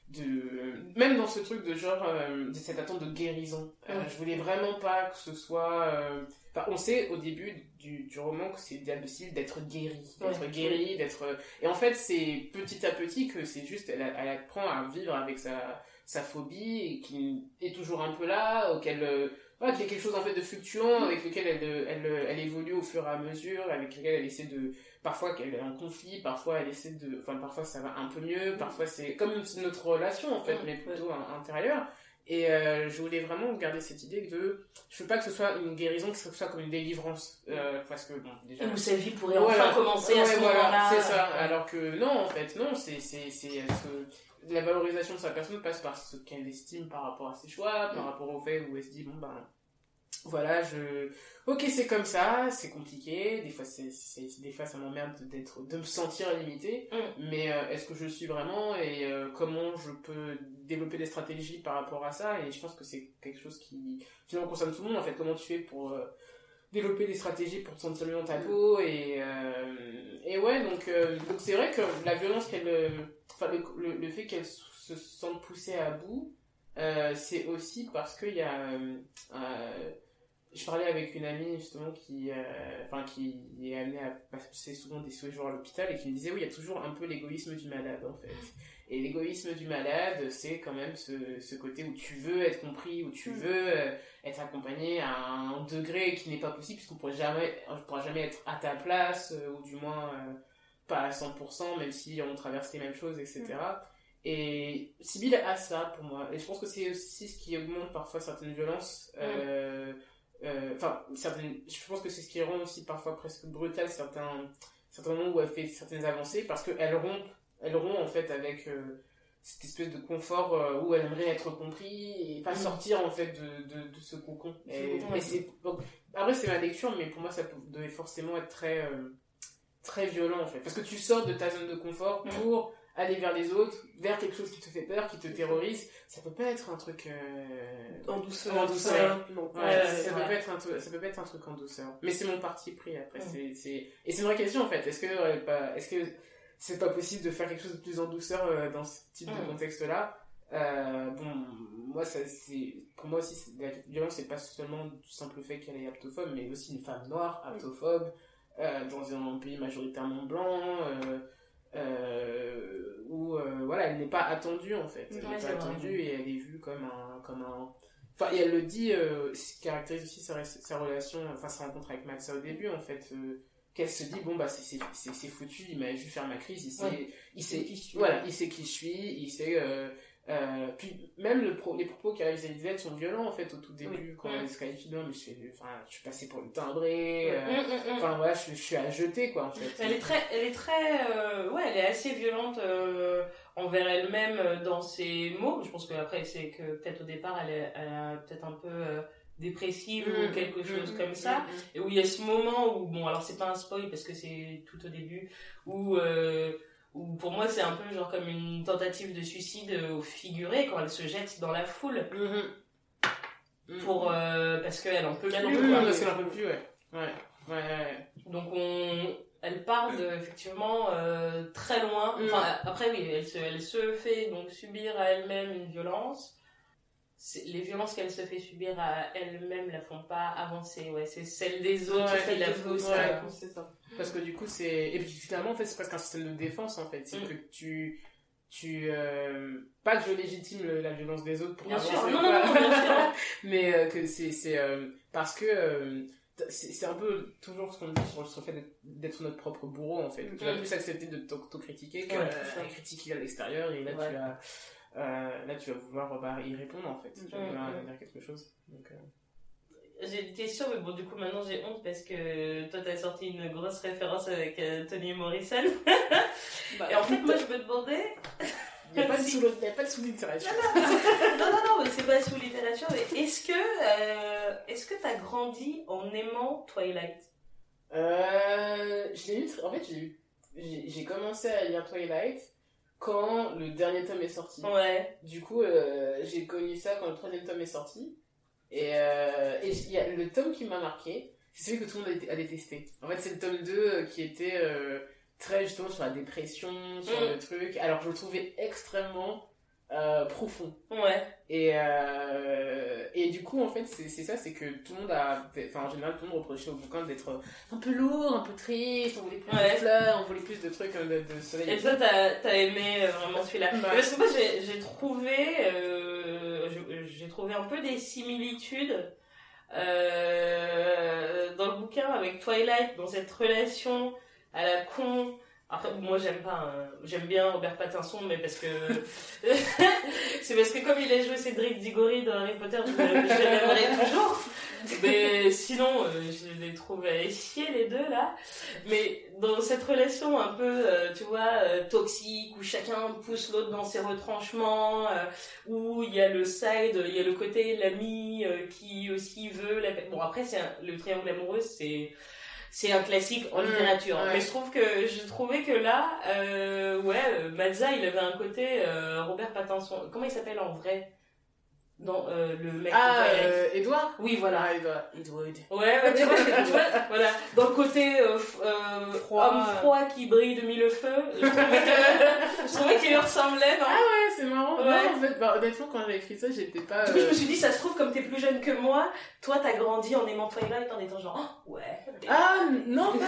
de même dans ce truc de genre euh, de cette attente de guérison Euh, je voulais vraiment pas que ce soit euh, enfin on sait au début du, du roman que c'est difficile d'être guéri d'être Ouais. guéri d'être et en fait c'est petit à petit que c'est juste elle, elle apprend à vivre avec sa sa phobie et qui est toujours un peu là auquel euh, voilà, qu'il y a quelque chose en fait de fluctuant avec lequel elle, euh, elle, euh, elle évolue au fur et à mesure, avec lequel elle essaie de, parfois qu'elle est en conflit, parfois elle essaie de, enfin parfois ça va un peu mieux, parfois c'est comme une- notre relation en fait, mais plutôt in- intérieure. Et euh, je voulais vraiment garder cette idée de, je veux pas que ce soit une guérison, que ce soit comme une délivrance, euh, parce que bon déjà. où sa vie pourrait Voilà. enfin commencer à ce voilà, moment-là c'est ça. Alors que non, en fait, non, c'est c'est c'est ce- la valorisation de sa personne passe par ce qu'elle estime par rapport à ses choix, par Mm. rapport au fait où elle se dit bon ben voilà, je OK, c'est comme ça, c'est compliqué, des fois c'est des fois ça m'emmerde d'être de me sentir limité, Mm. mais euh, est-ce que je suis vraiment et euh, comment je peux développer des stratégies par rapport à ça? Et je pense que c'est quelque chose qui finalement concerne tout le monde en fait, comment tu fais pour euh, développer des stratégies pour te sentir mieux dans ta peau? Et euh, et ouais donc euh, donc c'est vrai que la violence qu'elle euh, enfin le, le, le fait qu'elle se sente poussée à bout euh, c'est aussi parce qu'il y a euh, euh, je parlais avec une amie justement qui, euh, enfin qui est amenée à passer souvent des séjours à l'hôpital et qui me disait oui il y a toujours un peu l'égoïsme du malade en fait. Et l'égoïsme du malade c'est quand même ce, ce, côté où tu veux être compris, où tu mm. veux euh, être accompagné à un degré qui n'est pas possible puisqu'on pourrait jamais, on pourra jamais être à ta place euh, ou du moins pas à 100% même si on traverse les mêmes choses etc. Mm. Et Sibyl a ça pour moi. Et je pense que c'est aussi ce qui augmente parfois certaines violences. Mm. Euh, enfin, je pense que c'est ce qui rend aussi parfois presque brutal certains, certains moments où elle fait certaines avancées parce qu'elle rompt, elle rompt en fait avec euh, cette espèce de confort euh, où elle aimerait être compris et pas mm. sortir en fait de, de, de ce cocon. Et, c'est, après, c'est ma lecture, mais pour moi, ça devait forcément être très, très violent en fait. Parce que tu sors de ta zone de confort mm. pour aller vers les autres, vers quelque chose qui te fait peur, qui te terrorise, ça peut pas être un truc euh... en douceur. En douceur. Ouais, ça, peut pas être un ça peut pas être un truc en douceur. Mais c'est mon parti pris après. C'est et c'est une vraie question en fait. Est-ce que euh, pas, est-ce que c'est pas possible de faire quelque chose de plus en douceur euh, dans ce type de contexte-là? Euh, Bon, moi ça c'est pour moi aussi la violence c'est pas seulement du simple fait qu'elle est aptophobe, mais aussi une femme noire aptophobe dans un pays majoritairement blanc. Euh, où euh, voilà elle n'est pas attendue en fait. Elle n'est pas attendue et elle est vue comme un comme un enfin et elle le dit euh, ce qui caractérise aussi sa, sa relation enfin sa rencontre avec Max au début en fait qu'elle se dit bon bah c'est foutu il m'a vu faire ma crise il sait il sait voilà il sait qui je suis il sait euh, puis même le pro, les propos qu'elle Elisabeth sont violents en fait au tout début quand elle se qualifie mais je fais enfin je suis passée pour une timbrée euh, mm, mm, mm. enfin voilà je, je, suis à jeter quoi en fait. Elle est très elle est très euh, ouais elle est assez violente euh, envers elle-même dans ses mots. Je pense que après c'est que peut-être au départ elle est, elle est peut-être un peu dépressive ou quelque chose comme ça. et où il y a ce moment où bon alors c'est pas un spoil parce que c'est tout au début où ou pour moi c'est un peu genre comme une tentative de suicide au figuré quand elle se jette dans la foule mm-hmm. pour euh, parce qu'elle en peut plus parce qu'elle en peut plus ouais ouais ouais, ouais. donc on elle part de effectivement euh, très loin mm. enfin après oui elle se elle se fait donc subir à elle-même une violence les violences qu'elle se fait subir à elle-même la font pas avancer ouais c'est celle des autres qui la ça parce que du coup, c'est. Et puis finalement, en fait, c'est presque un système de défense, en fait. C'est mm. que tu. Tu. Euh... Pas que je légitime la violence des autres pour bien sûr, non, non, non, bien sûr. (laughs) mais euh, que c'est. c'est euh, parce que. C'est un peu toujours ce qu'on dit sur, le fait d'être notre propre bourreau, en fait. Tu vas mm. plus accepter de t'auto-critiquer que ouais, critiquer à l'extérieur, et là, tu vas. Là, tu vas vouloir bah, y répondre, en fait. Tu vas vouloir dire quelque chose. Donc j'ai une question, mais bon, du coup, maintenant j'ai honte parce que toi, t'as sorti une grosse référence avec euh, Tony Morrison. (laughs) Bah, et en fait, moi, je me demandais. Il n'y a, pas de (laughs) sous-littérature. non, non, non, mais c'est pas sous-littérature. Mais est-ce que euh, est-ce que t'as grandi en aimant Twilight? Euh, eu, en fait, j'ai j'ai commencé à lire Twilight quand le dernier tome est sorti. Ouais. Du coup, euh, j'ai connu ça quand le troisième tome est sorti. Et euh, y a le tome qui m'a marqué, c'est celui que tout le monde a, détesté. En fait, c'est le tome 2 euh, qui était euh, très justement sur la dépression, sur mm. le truc. Alors je le trouvais extrêmement euh, profond. Ouais. Et, euh, et du coup, en fait, c'est ça, c'est que tout le monde a, enfin, en général, tout le monde reprochait au bouquin d'être un peu lourd, un peu triste, on voulait plus de fleurs, on voulait plus de trucs de, de soleil. Et toi, t'as as aimé vraiment celui-là. Bah. Parce que moi, j'ai trouvé, euh, j'ai trouvé un peu des similitudes euh, dans le bouquin avec Twilight, dans cette relation à la con, après, moi, j'aime pas, hein. j'aime bien Robert Pattinson, mais parce que, (laughs) c'est parce que comme il a joué Cédric Diggory dans Harry Potter, je, l'aimerais toujours. Mais sinon, euh, je les trouve à chier, les deux, là. Mais dans cette relation un peu, euh, tu vois, euh, toxique, où chacun pousse l'autre dans ses retranchements, où il y a le side, il y a le côté l'ami qui aussi veut la... Bon, après, c'est le triangle amoureux, c'est c'est un classique en mmh, littérature. Mais je trouve que je trouvais que là, euh, ouais, euh, Mazza, il avait un côté euh, Robert Pattinson. Comment il s'appelle en vrai? Dans euh, le mec ah euh, Edouard oui voilà ah, Edouard Edouard ouais, ouais (laughs) tu vois, tu vois voilà dans le côté euh, euh, froid. homme froid qui brille de mille feux je trouvais (laughs) qu'il lui ressemblait non ah ouais c'est marrant non, en fait, bah, honnêtement, quand j'ai écrit ça, j'étais pas. Du coup, je euh, me suis dit, ça se trouve, comme t'es plus jeune que moi, toi, t'as grandi en aimant Twilight en étant genre, oh, ouais. Ah non, pas.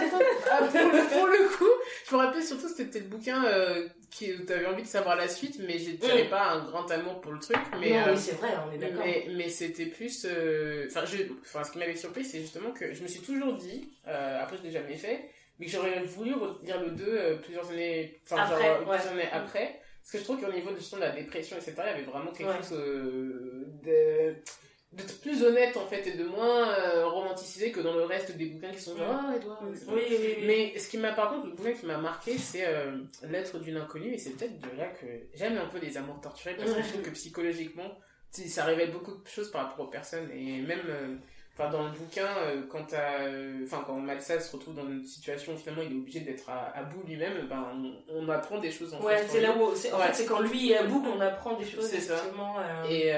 Ah, pour, le, pour le coup, je me rappelle surtout c'était le bouquin euh, qui où t'avais envie de savoir la suite, mais j'avais Mm. pas un grand amour pour le truc. Mais non, euh, oui, c'est vrai, on est d'accord. mais, mais c'était plus. euh, Enfin, je enfin, ce qui m'avait surpris, c'est justement que je me suis toujours dit, euh, après je l'ai jamais fait, mais que j'aurais voulu lire le 2 euh, plusieurs années, enfin, Après, genre, ouais. plusieurs années après. Parce que je trouve qu'au niveau de, justement, de la dépression, etc., il y avait vraiment quelque Ouais. chose euh, de, d'être plus honnête, en fait, et de moins euh, romanticisé que dans le reste des bouquins qui sont genre, ah, Edouard, Oui, etc. oui, oui. Mais ce qui m'a, par contre, le bouquin qui m'a marqué, c'est euh, L'être d'une inconnue, et c'est peut-être de là que j'aime un peu les amours torturés, parce que je trouve que psychologiquement, ça révèle beaucoup de choses par rapport aux personnes, et même, euh, enfin, dans le bouquin, euh, quand enfin, quand Malsa se retrouve dans une situation où finalement il est obligé d'être à, à bout lui-même, ben, on, on apprend des choses en Ouais, fait. c'est là où, c'est, en Ouais. fait, c'est quand lui est à bout qu'on apprend des choses, C'est ça. et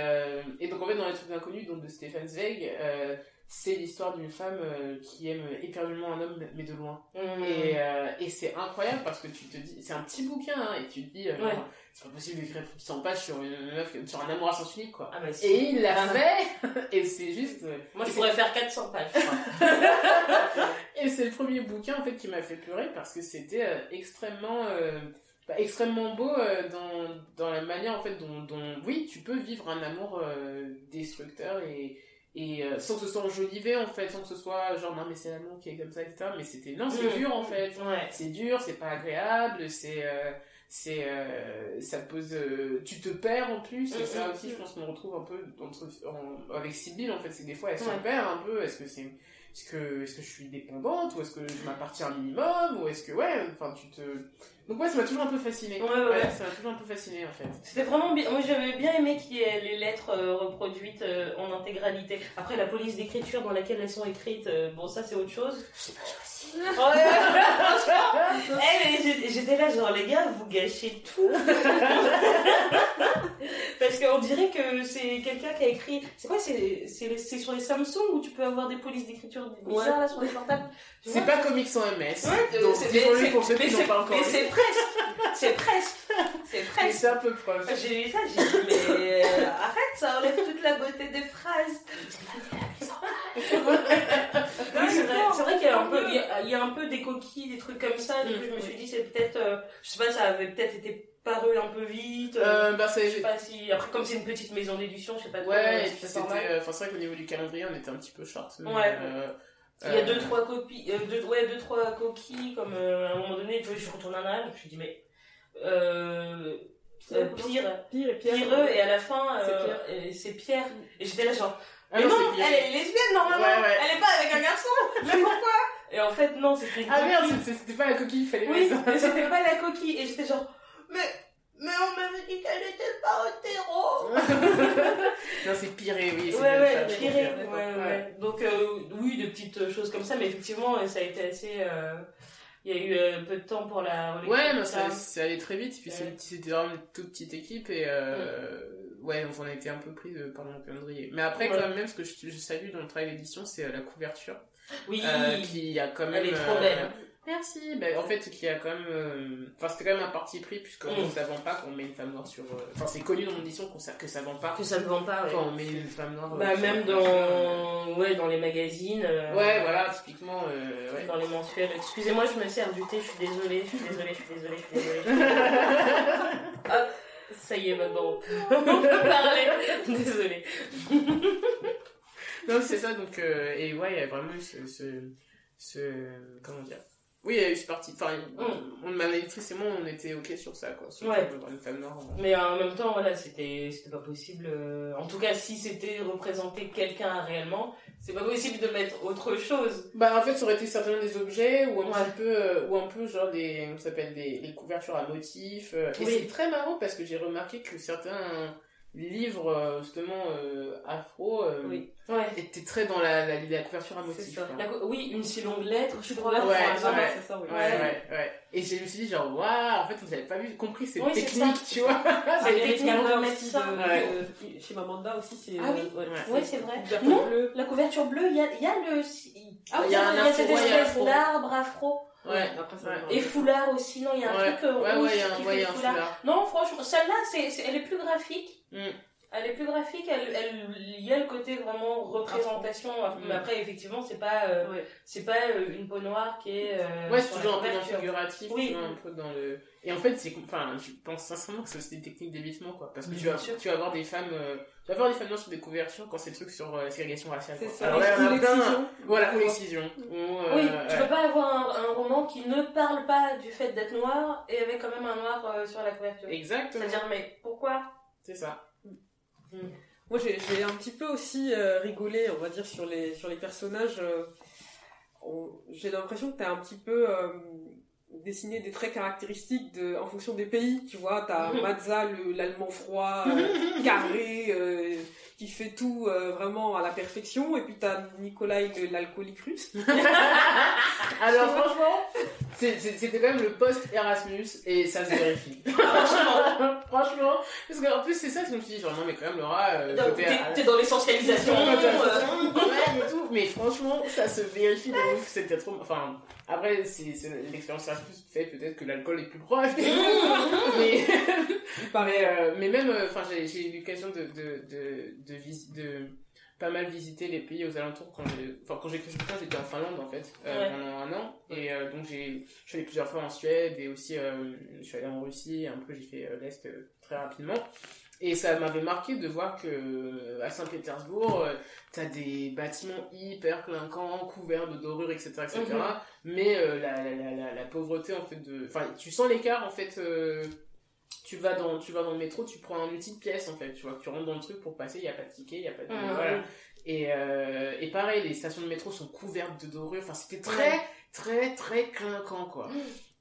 donc en fait dans les trucs inconnus donc de Stéphane Zweig, euh, c'est l'histoire d'une femme euh, qui aime éperdument un homme mais de loin. hum, Et, euh, et c'est incroyable parce que tu te dis, c'est un petit bouquin, hein, et tu te dis, Ouais. c'est pas possible d'écrire 100 pages sur une meuf, sur un amour à sens unique, quoi. Ah, bah. Et il l'a Ah. fait, (laughs) et c'est juste, Moi, je pourrais faire 400 pages. (laughs) et c'est le premier bouquin, en fait, qui m'a fait pleurer parce que c'était extrêmement, bah, extrêmement beau euh, dans, dans la manière, en fait, dont, dont, oui, tu peux vivre un amour euh, destructeur et, et euh, sans que ce soit enjolivé, en fait, sans que ce soit genre, non, mais c'est l'amour qui est comme ça, etc. Mais c'était, non, c'est Mm. dur, en fait. Ouais. c'est dur, c'est pas agréable, c'est c'est ça pose tu te perds en plus et Mm, ça mm, aussi je pense qu'on retrouve un peu entre, en- avec Sibylle en fait c'est que des fois elle se Ouais. perd un peu est-ce que c'est est-ce que est-ce que je suis dépendante ou est-ce que je m'appartiens un minimum ou est-ce que ouais enfin tu te donc ouais ça m'a toujours un peu fasciné Ouais, ouais, ouais. ça m'a toujours un peu fasciné en fait C'était vraiment bien. Moi, j'avais bien aimé qu'il y ait les lettres euh, reproduites euh, en intégralité. Après, la police d'écriture dans laquelle elles sont écrites, euh, bon, ça, c'est autre chose. je pas choisi Ouais, (laughs) franchement. Eh, j'étais là, genre, les gars, vous gâchez tout. (laughs) Parce qu'on dirait que c'est quelqu'un qui a écrit. C'est quoi C'est c'est les- c'est sur les Samsung où tu peux avoir des polices d'écriture bizarres là sur les portables? C'est pas comics sans MS Ouais, donc c'est- disons-le pour ceux qui n'ont pas encore Mais c'est presque. C'est presque. C'est (laughs) Mais presque. c'est un peu proche J'ai lu ça, j'ai dit, mais euh, arrête, ça enlève toute la beauté des phrases. C'est vrai, c'est vrai qu'il y a un peu, il y a, il y a un peu des coquilles, des trucs comme ça. Du coup, je me suis dit, c'est peut-être, euh, je sais pas, ça avait peut-être été paru un peu vite. euh, euh, bah je sais pas si, après, comme c'est une petite maison d'édition, je sais pas trop, Ouais, c'est euh, Enfin, c'est vrai qu'au niveau du calendrier, on était un petit peu short. mais, Ouais. euh, Il y a euh, deux, trois copies, euh, deux, ouais, deux, trois coquilles, comme euh, à un moment donné, je suis retournée en arrière, je me suis dit, mais, euh, euh, pire, Pire et Pierre. Pierreux, et à la fin, C'est euh, Pierre. Et j'étais là, genre, Ah mais non, elle est lesbienne normalement, Ouais, ouais. elle est pas avec un garçon, (laughs) mais pourquoi? Et en fait, non, c'était Ah merde, c'était- pas la coquille, il fallait Oui, c'était pas la coquille, et j'étais genre, mais, mais on m'avait dit qu'elle était pas hétéro (laughs) non, c'est piré, oui. c'est Ouais, ouais, piré, ouais, ouais. Donc, euh, oui, de petites choses comme ça, mais effectivement, ça a été assez. euh, Il y a eu euh, peu de temps pour la Ouais, mais ça, ça allait très vite, puis c'était vraiment une toute petite équipe, et euh, ouais, donc on a été un peu pris par mon calendrier. Mais après, Ouais. quand même, ce que je, je salue dans le travail d'édition, c'est la couverture, Oui, euh, qui a quand même... elle est trop euh, belle. Merci. Ben, en fait, a quand même. euh, Enfin, c'était quand même un parti pris, puisqu'on Mm. ne savait pas qu'on met une femme noire sur. euh, Enfin, c'est connu dans mon édition sa- que ça vend pas. Que ça ne vend pas, ouais. Quand on met une femme noire. euh, Bah, sur même dans, ouais, dans les magazines. euh, Ouais, voilà, typiquement. euh, ouais. Dans les mensuels. Excusez-moi, je me sers du thé, je suis désolée, je suis désolée, je suis désolée, je suis désolée. je suis désolée. (laughs) Hop, ça y est, maintenant, on peut, parler. Désolée. Non, c'est ça, donc. euh, et ouais, il y a vraiment ce. ce, ce- comment dire Oui, il y a eu ce parti. Enfin, on, ma éditrice et moi, on était ok sur ça, quoi. Sur Mm. Ouais. une femme noire. Mais en même temps, voilà, c'était, c'était pas possible. euh, En tout cas, si c'était représenter quelqu'un réellement, c'est pas possible de mettre autre chose. Bah en fait ça aurait été certainement des objets ou un Ouais. petit peu euh, ou un peu genre des ça s'appelle des, des couvertures à motifs euh, et Oui. c'est très marrant parce que j'ai remarqué que certains livres euh, justement euh, afro euh, Oui. Ouais. étaient très dans la, la, la couverture à co- oui, une si longue lettre, je crois. Ouais, Ouais, c'est ça, oui. Ouais, ouais, ouais. Et je me suis dit, genre, waouh, en fait, vous n'avez pas vu, compris cette Oui, c'est technique, ça. tu vois. (laughs) C'est les technique Canada de mettre aussi ça. de- chez Mamanda aussi, c'est. Ah oui. euh, ouais, Ouais, c'est vrai. Non. bleue. La couverture bleue, il y a, il y a le. Ah, il y a un il y a cette espèce d'arbre afro. Ouais, Après, ça ouais. Et foulard aussi, non, il y a un Ouais, truc euh, ouais, rouge ouais, il y a un- qui ouais, fait il y a un foulard. Non, franchement, celle-là, c'est- elle est plus graphique. Mm. Elle est plus graphique, elle, elle, il y a le côté vraiment représentation. Mais après, effectivement, c'est pas, euh, Ouais. c'est pas euh, une peau noire qui est. euh, Ouais, c'est toujours un peu dans le couverture. figuratif, Oui. un peu dans le... Et en fait, c'est, enfin, je pense sincèrement que c'est des techniques d'évitement, quoi. Parce que tu vas, tu vas avoir des femmes, euh, tu vas avoir des femmes noires sur des couvertures quand c'est le truc sur euh, la ségrégation raciale. C'est ça. Alors, ouais, a plein. Voilà, ou Ouais. l'excision. Ou, euh, Oui, tu ouais. peux pas avoir un, un roman qui ne parle pas du fait d'être noir et avec quand même un noir euh, sur la couverture. Exactement. C'est-à-dire, mais pourquoi C'est ça. Moi, j'ai un petit peu aussi euh, rigolé, on va dire, sur les, sur les personnages. euh, j'ai l'impression que t'as un petit peu euh, dessiné des traits caractéristiques de, en fonction des pays. Tu vois, t'as (laughs) Mhm. Mazza, le- l'allemand froid, (laughs) carré, qui fait tout vraiment à la perfection. Et puis t'as Nikolai, le- l'alcoolique russe. (laughs) Alors, franchement, c'était quand même le post-Erasmus et ça se vérifie. (laughs) Franchement, franchement. Parce qu'en plus, c'est ça que je me suis dit, genre, non, mais quand même, Laura, euh, t'es, dans l'essentialisation. Euh, et tout. Mais franchement, ça se vérifie de ouf. C'était trop. Enfin, après, l'expérience Erasmus fait peut-être que l'alcool est plus proche. (laughs) (laughs) mais, euh, mais même, euh, enfin, j'ai eu l'occasion de, de, de, de pas mal visiter les pays aux alentours quand j'ai, enfin, quand j'ai écrit ce bouquin, j'étais en Finlande en fait, euh, Ouais. pendant un an. Et euh, donc, j'ai, je suis allé plusieurs fois en Suède et aussi, euh, je suis allé en Russie, un peu, j'ai fait euh, l'Est euh, très rapidement. Et ça m'avait marqué de voir que euh, à Saint-Pétersbourg, euh, t'as des bâtiments hyper clinquants, couverts de dorures, etc., etc. Mhm. Mais euh, la, la, la, la, la pauvreté en fait de, enfin, tu sens l'écart en fait. Tu vas dans, tu vas dans le métro, tu prends une petite pièce en fait, tu vois, tu rentres dans le truc pour passer, il y a pas de ticket, il y a pas de, Mhm. voilà. Et euh, et pareil, les stations de métro sont couvertes de dorures. Enfin, c'était très, très, très clinquant quoi.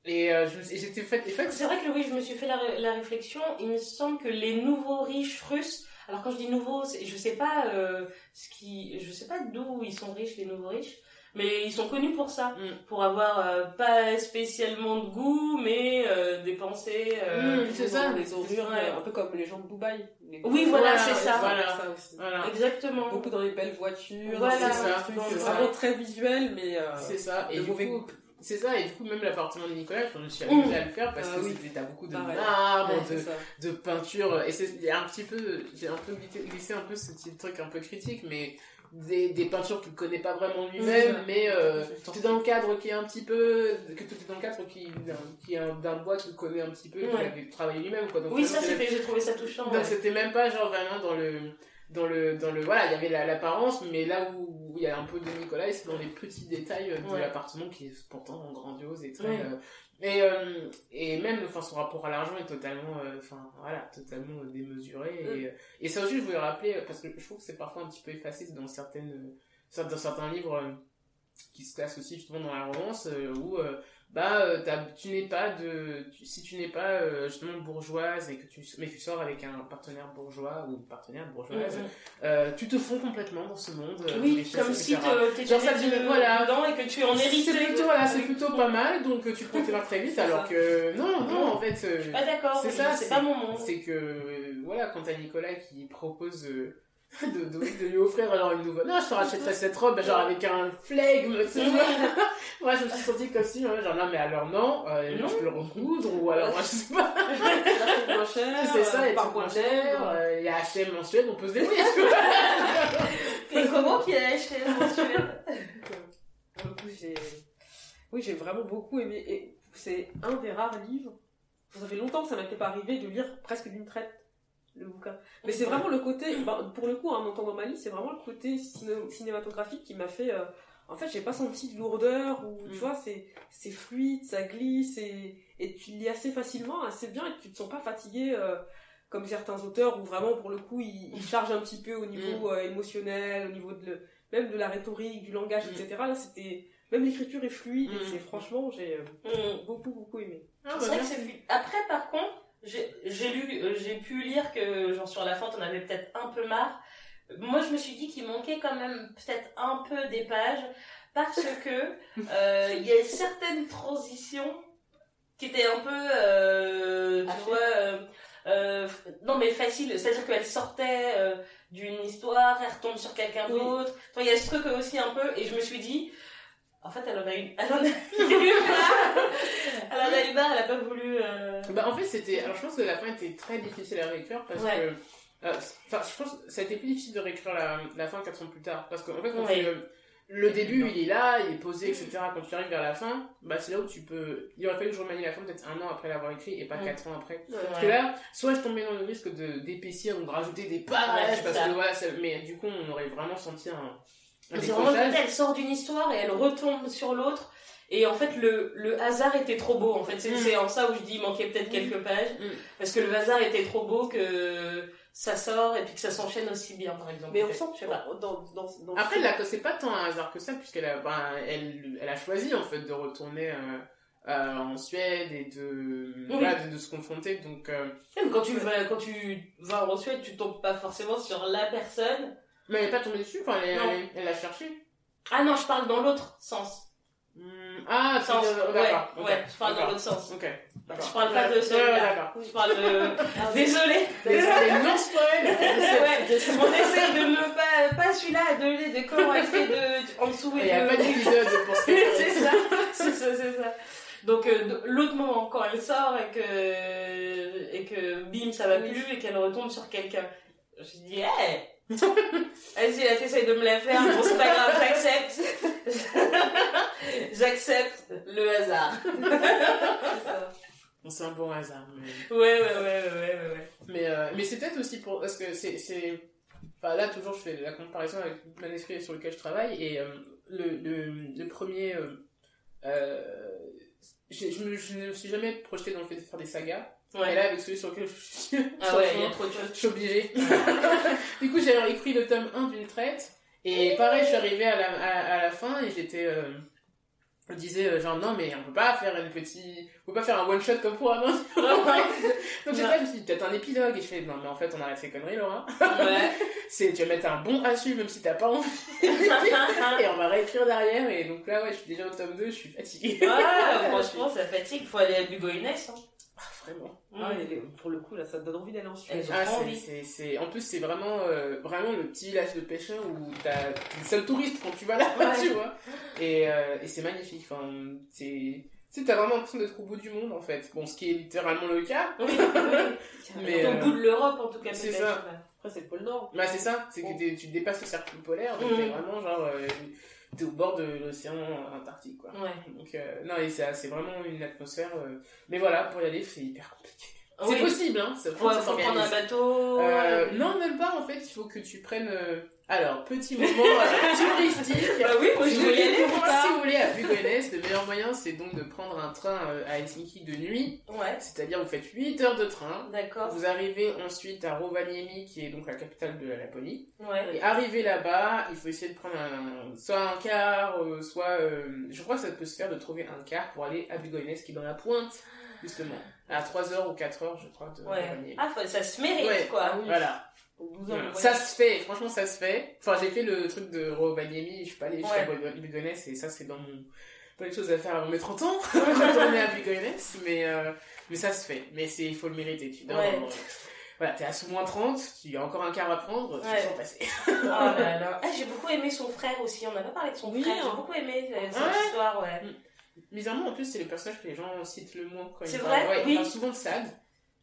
Et euh, j'étais fait, et fait, C'est vrai que oui, je me suis fait la, la réflexion. Il me semble que les nouveaux riches russes. Alors quand je dis nouveaux, je sais pas euh, ce qui, je sais pas d'où ils sont riches les nouveaux riches, mais ils sont connus pour ça, Mm. pour avoir euh, pas spécialement de goût, mais euh, dépenser. euh, Mm, c'est ça. Ouais. euh, un peu comme les gens de Dubaï. Les Oui, voilà, Voilà, c'est ça. voilà. aussi. Voilà, Exactement. Beaucoup dans les belles voitures. Voilà, c'est ça, trucs, c'est ça. vraiment très visuel, mais. euh, c'est ça. Et de du mauvais coup, goût. c'est ça. Et du coup, même l'appartement de Nicolas, je me suis amusée à le faire parce Ah que oui. t'as beaucoup de marbre, ouais, de, de peinture et c'est il y a un petit peu j'ai un peu glissé, glissé un peu ce petit truc un peu critique mais des, des peintures qu'il connaît pas vraiment lui-même mais euh, tout est dans le cadre qui est un petit peu que tout est dans le cadre qui qui est un- d'un bois qu'il connaît un petit peu qu'il Ouais. avait travaillé lui-même quoi donc Oui, ça c'était- j'ai trouvé ça touchant. donc ouais. c'était même pas genre vraiment dans le dans le dans le voilà il y avait la- l'apparence mais là où il y a un peu de Nicolas c'est dans les petits détails euh, de Ouais. l'appartement qui est pourtant grandiose et très euh, et euh, et même enfin son rapport à l'argent est totalement euh, enfin voilà totalement euh, démesuré Mm. et et ça aussi je voulais rappeler parce que je trouve que c'est parfois un petit peu effacé dans certaines dans certains livres qui se classent aussi justement dans la romance où bah euh, tu n'es pas de tu- si tu n'es pas euh, justement bourgeoise et que tu mais tu sors avec un partenaire bourgeois ou une partenaire bourgeoise Mhm. euh, tu te fonds complètement dans ce monde euh, Oui, comme si etc. te- t'étais Genre ça, voilà. dedans et que tu en héritais. c'est plutôt voilà c'est plutôt pas mal donc euh, tu prends tes marques très vite alors ça. que non non en fait euh, Pas d'accord, C'est ça, c'est pas mon monde. c'est que voilà quand t'as Nicolas qui propose euh, (laughs) de, de, de lui offrir genre une nouvelle non je te rachèterai cette robe genre avec un flegme tu vois. moi je me suis sentie comme si genre non mais alors non euh, Non. je peux le recoudre ou alors moi je sais pas (laughs) (laughs) c'est ça euh, il y a par moins cher euh, il y a H&M mensuel on peut se débrouiller. Et comment qu'il a acheté le mensuel le coup, j'ai. Oui, j'ai vraiment beaucoup aimé. Et c'est un des rares livres. Ça fait longtemps que ça m'était pas arrivé de lire presque d'une traite le bouquin. Mais c'est vraiment le côté. ben, pour le coup, en entendant Mali, c'est vraiment le côté ciné- cinématographique qui m'a fait. euh, en fait, j'ai pas senti de lourdeur ou tu Mm. vois, c'est c'est fluide, ça glisse et, et tu lis assez facilement, assez bien et tu te sens pas fatigué. euh, comme certains auteurs où vraiment pour le coup ils, ils chargent un petit peu au niveau euh, émotionnel, au niveau de le- même de la rhétorique, du langage, Mm. etc. Là c'était même l'écriture est fluide et Mm. c'est franchement j'ai beaucoup beaucoup aimé. Ah, bah, C'est vrai que merci. c'est fluide. Après, par contre, j'ai lu, euh, j'ai pu lire que, genre, sur la fin, t'en avais peut-être un peu marre. Moi, je me suis dit qu'il manquait quand même peut-être un peu des pages parce (laughs) que euh, il y a certaines transitions qui étaient un peu, euh, tu vois, euh, non mais facile. C'est-à-dire qu'elle sortait d'une histoire, elle retombe sur quelqu'un Oui. d'autre. Enfin, il y a ce truc aussi un peu, et je me suis dit, En fait, elle en a une. Elle en a. (laughs) Elle en a eu marre, elle a pas voulu. euh, Bah, en fait, c'était. Alors, je pense que la fin était très difficile à réécrire parce Ouais. que. euh, Enfin, je pense que ça a été plus difficile de réécrire la, la fin 4 ans plus tard. Parce qu'en fait, quand Ouais. le début, il est là, il est posé, etc. Quand tu arrives vers la fin, bah, c'est là où tu peux. Il aurait fallu que je remanie la fin peut-être un an après l'avoir écrit et pas Mm. 4 ans après. Ouais. Parce que là, soit je tombais dans le risque d'épaissir ou de rajouter des pages, Ouais, c'est parce ça. que voilà, ça- mais du coup, on aurait vraiment senti un C'est vraiment elle sort d'une histoire et elle retombe sur l'autre. Et en fait, le, le hasard était trop beau. En fait, c'est Mm. c'est en ça où je dis il manquait peut-être quelques pages. Mm. Parce que le hasard était trop beau que ça sort et puis que ça s'enchaîne aussi bien, par exemple. Mais on sent je sais pas. dans, dans, dans Après, ce- là, c'est pas tant un hasard que ça, puisqu'elle a, ben, elle, elle a choisi, en fait, de retourner euh, euh, en Suède et de, voilà, de, de se confronter. Donc, euh, quand tu vas, quand tu vas en Suède, tu tombes pas forcément sur la personne. Mais elle est pas tombée dessus, enfin, elle, Non. elle, elle l'a cherché. Ah non, je parle dans l'autre sens. Hmm, ah, Sens, de- ouais, d'accord. ok, ouais, je parle dans l'autre sens. Ok. Je parle pas de Ouais, celui-là. ouais, d'accord. Je parle de. Désolée. Désolé, non spoil Ouais, on essaie de ne pas, pas celui-là, de, de comment elle fait de, en dessous Il et n'y a de- pas d'épisode pour ce (laughs) c'est ça, c'est ça, c'est ça. Donc euh, l'autre moment quand elle sort et que et que bim ça va plus et qu'elle retombe sur quelqu'un, je dis hey, vas-y là t'essayes de me la faire, bon c'est pas grave, j'accepte, (laughs) j'accepte le hasard. C'est un bon hasard, mais... Ouais ouais ouais ouais ouais ouais. Mais, euh, mais c'est peut-être aussi pour. Parce que c'est. c'est- Enfin, là, toujours, je fais la comparaison avec le manuscrit sur lequel je travaille. Et euh, le, le, le premier. Euh, euh, je, je, me, je ne me suis jamais projeté dans le fait de faire des sagas. Et Ouais. là, avec celui sur lequel je suis. (laughs) Ah ouais, trop de choses. Je suis obligée. (laughs) du coup, j'ai écrit le tome 1 d'une traite. Et pareil, je suis arrivée à la, à, à la fin et j'étais. Euh, je disais, euh, genre, non, mais on peut pas faire une petite. On peut pas faire un one shot comme pour un an. (laughs) Donc j'ai fait, je me suis dit, peut-être un épilogue. Et je fais, non, mais en fait, on arrête ces conneries, Laura. Ouais. C'est, tu vas mettre un bon à suivre, même si t'as pas envie. et on va réécrire derrière. Et donc là, ouais, je suis déjà au tome 2, je suis fatiguée. Ah, franchement, ça fatigue. Faut aller à Hugo Inès. Hein. Ah, vraiment. Ah, il est- pour le coup, là, ça te donne envie d'aller en Suède. J'ai Ah, c'est, envie. c'est, c'est- en plus, c'est vraiment, euh, vraiment le petit village de pêcheurs où t'as, t'es le seul touriste quand tu vas là, Ouais. (laughs) tu vois. Et, euh, et c'est magnifique. Enfin, c'est, tu sais, t'as vraiment l'impression d'être au bout du monde, en fait. Bon, ce qui est littéralement le cas. Oui, oui. (laughs) Mais, au euh, bout de l'Europe, en tout cas. c'est ça. Après, c'est le pôle Nord. Bah, c'est ça. C'est que tu dépasses le cercle polaire, donc Mm. t'es vraiment genre, euh, t'es au bord de l'océan Antarctique, quoi. Ouais. Donc, euh, non, et c'est, vraiment une atmosphère. euh, Mais voilà, pour y aller, c'est hyper compliqué. Ah C'est oui. possible, hein. Ça, Faut, faut prendre un bateau. Euh, non, même pas, en fait, il faut que tu prennes. Alors, petit moment euh, (laughs) touristique. Bah oui, moi Si je vous, voulez, aller si vous voulez à Bugones, le meilleur moyen c'est donc de prendre un train euh, à Helsinki de nuit, Ouais, c'est-à-dire vous faites 8 heures de train, d'accord. vous arrivez ensuite à Rovaniemi qui est donc la capitale de la Laponie, Ouais. et arrivé là-bas, il faut essayer de prendre un, soit un car, euh, soit... je crois que ça peut se faire de trouver un car pour aller à Bugones qui est dans la pointe, justement, à 3 heures ou 4 heures je crois de Ouais. Rovaniemi. Ah, ça se mérite, Ouais. quoi. Oui. Voilà. Au 12 heures de Ça se fait, franchement ça se fait. Enfin j'ai fait le truc de Rovaniemi, je suis pas allée jusqu'à Ouais. Bugonès et ça c'est dans mon... Pas les choses à faire avant mes 30 ans, retourner (laughs) à Bugonès, mais, euh, mais ça se fait. Mais c'est il faut le mériter, tu dors. Ouais. Voilà, t'es à sous moins 30, il y a encore un quart à prendre, tu Ouais. te sens passer. Oh (laughs) là là. Ah, j'ai beaucoup aimé son frère aussi. On n'a pas parlé de son Oui, frère. hein. J'ai beaucoup aimé euh, cette Ouais. histoire, ouais. Bizarrement en plus c'est le personnage que les gens citent le moins quand ils C'est parlent. vrai? Ouais, Oui. ils parlent souvent de Sad,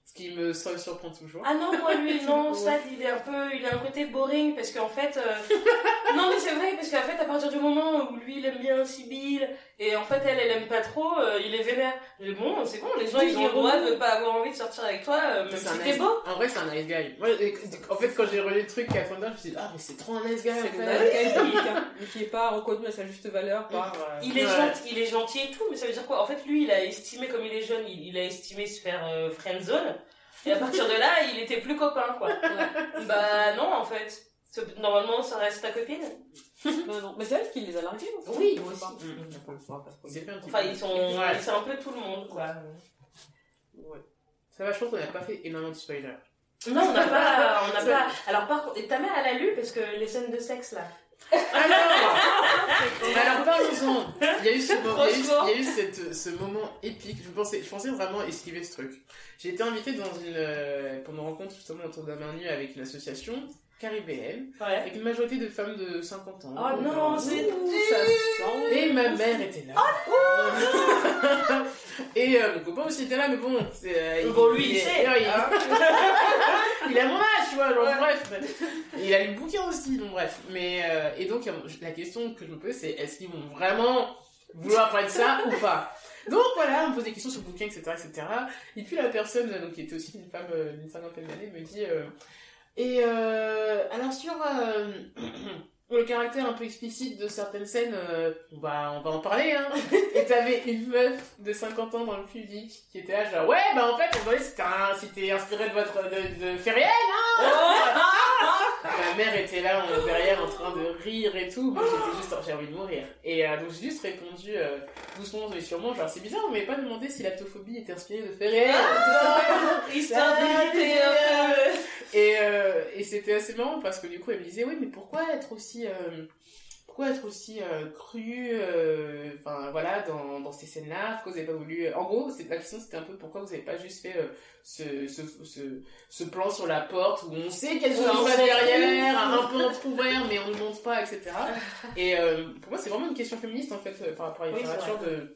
ce qui me sur- surprend toujours. Ah non, moi lui, (laughs) non, ça, il est un peu, il a un côté boring parce qu'en fait, euh, non mais c'est vrai parce qu'en fait, à partir du moment où lui il aime bien Sibyl et en fait elle, elle aime pas trop, euh, il est vénère. Dis, bon, c'est bon, les gens Oui, ils ont le droit de pas avoir envie de sortir avec toi, euh, même si un t'es nice- beau. En vrai, c'est un nice guy. Moi, en fait, quand j'ai relu le truc à Thunder, je me suis dit, ah, mais c'est trop un nice guy, en C'est fait. le (laughs) Nalkaïdique, hein, mais qui est pas reconnu à sa juste valeur par. euh, Il est Ouais. gentil, il est gentil et tout, mais ça veut dire quoi? En fait, lui, il a estimé comme il est jeune, il, il a estimé se faire euh, friendzone. Et à partir de là, il était plus copain, quoi. bah non, en fait. Normalement, ça reste ta copine. (laughs) Non, non. Mais c'est elle qui les a largués aussi. Oui, On aussi. Enfin, ils sont, Ouais. c'est un peu tout le monde, quoi. Ouais. Ça va, je pense qu'on n'a pas fait énormément de spoilers. Non, on n'a pas, on n'a pas. Alors par contre, ta mère, elle a lu parce que les scènes de sexe là. Alors, alors parlons-en. Il y a eu, ce, moment- il y a eu- Franchement. il y a eu cette, ce moment épique. Je pensais, je pensais vraiment esquiver ce truc. J'ai été invitée dans une, euh, pour une rencontre justement autour d'un menu avec une association caribéenne, Ouais. avec une majorité de femmes de 50 ans. Oh non, c'est Ça sent. Et ma mère était là. et euh, mon copain aussi était là, mais bon, c'est. euh, Bon, lui, il est- il, hein. (laughs) il a âge, tu vois, genre, Ouais. bref. Il a le bouquin aussi, donc bref. Mais, euh, et donc, euh, la question que je me pose, c'est est-ce qu'ils vont vraiment vouloir parler de ça ou pas? Donc voilà, on me pose des questions sur le bouquin, etc., etc. Et puis la personne, euh, donc, qui était aussi une femme d'une cinquantaine d'années, me dit euh, Et euh, alors sur (clears throat) euh, le caractère un peu explicite de certaines scènes, euh, bah, on va en parler, hein. (laughs) Et t'avais une meuf de 50 ans dans le public qui était là, genre Ouais, bah en fait, on voyait c'était inspiré de votre de, de hein (laughs) Ma mère était là en- derrière en train de rire et tout, mais j'étais juste, j'ai envie de mourir. Et euh, donc j'ai juste répondu euh, doucement et sûrement, genre c'est bizarre, on m'avait pas demandé si la tophobie était inspirée de Ferriel. Histoire d'éviter un peu. Et, euh, et c'était assez marrant parce que du coup elle me disait oui mais pourquoi être aussi euh, pourquoi être aussi euh, cru euh, enfin voilà dans, dans ces scènes là pourquoi vous avez pas voulu en gros c'est la question c'était un peu pourquoi vous avez pas juste fait euh, ce, ce, ce, ce plan sur la porte où on sait quelque chose va derrière un peu entrouvert mais on ne montre pas etc et (laughs) pour moi c'est vraiment une question féministe en fait par rapport à la Oui, littérature de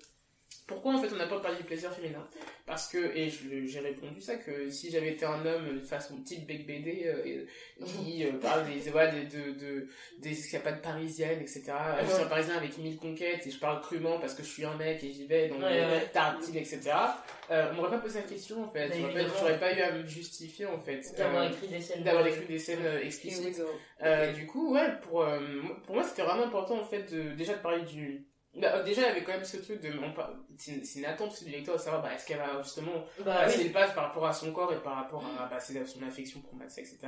pourquoi en fait on n'a pas parlé du plaisir féminin? Parce que et j'ai répondu ça que si j'avais été un homme euh, face à mon petit bec BD euh, qui euh, parle des voilà, de, de, de- des escapades parisiennes etc Euh, je suis un parisien avec mille conquêtes et je parle crûment parce que je suis un mec et j'y vais dans Ouais, le ouais. tartine etc euh, on m'aurait pas posé la question en fait. Mais J'aurais pas- eu à me justifier en fait. D'avoir Euh, écrit des scènes. d'avoir écrit des scènes euh, explicites. Euh, du coup, ouais, pour, euh, pour moi, c'était vraiment important, en fait, de, déjà de parler du... Bah, déjà, il y avait quand même ce truc de... C'est une attente aussi du lecteur de savoir, bah, est-ce qu'elle va justement Bah passer oui. le pas par rapport à son corps et par rapport à bah, son affection pour Max, etc.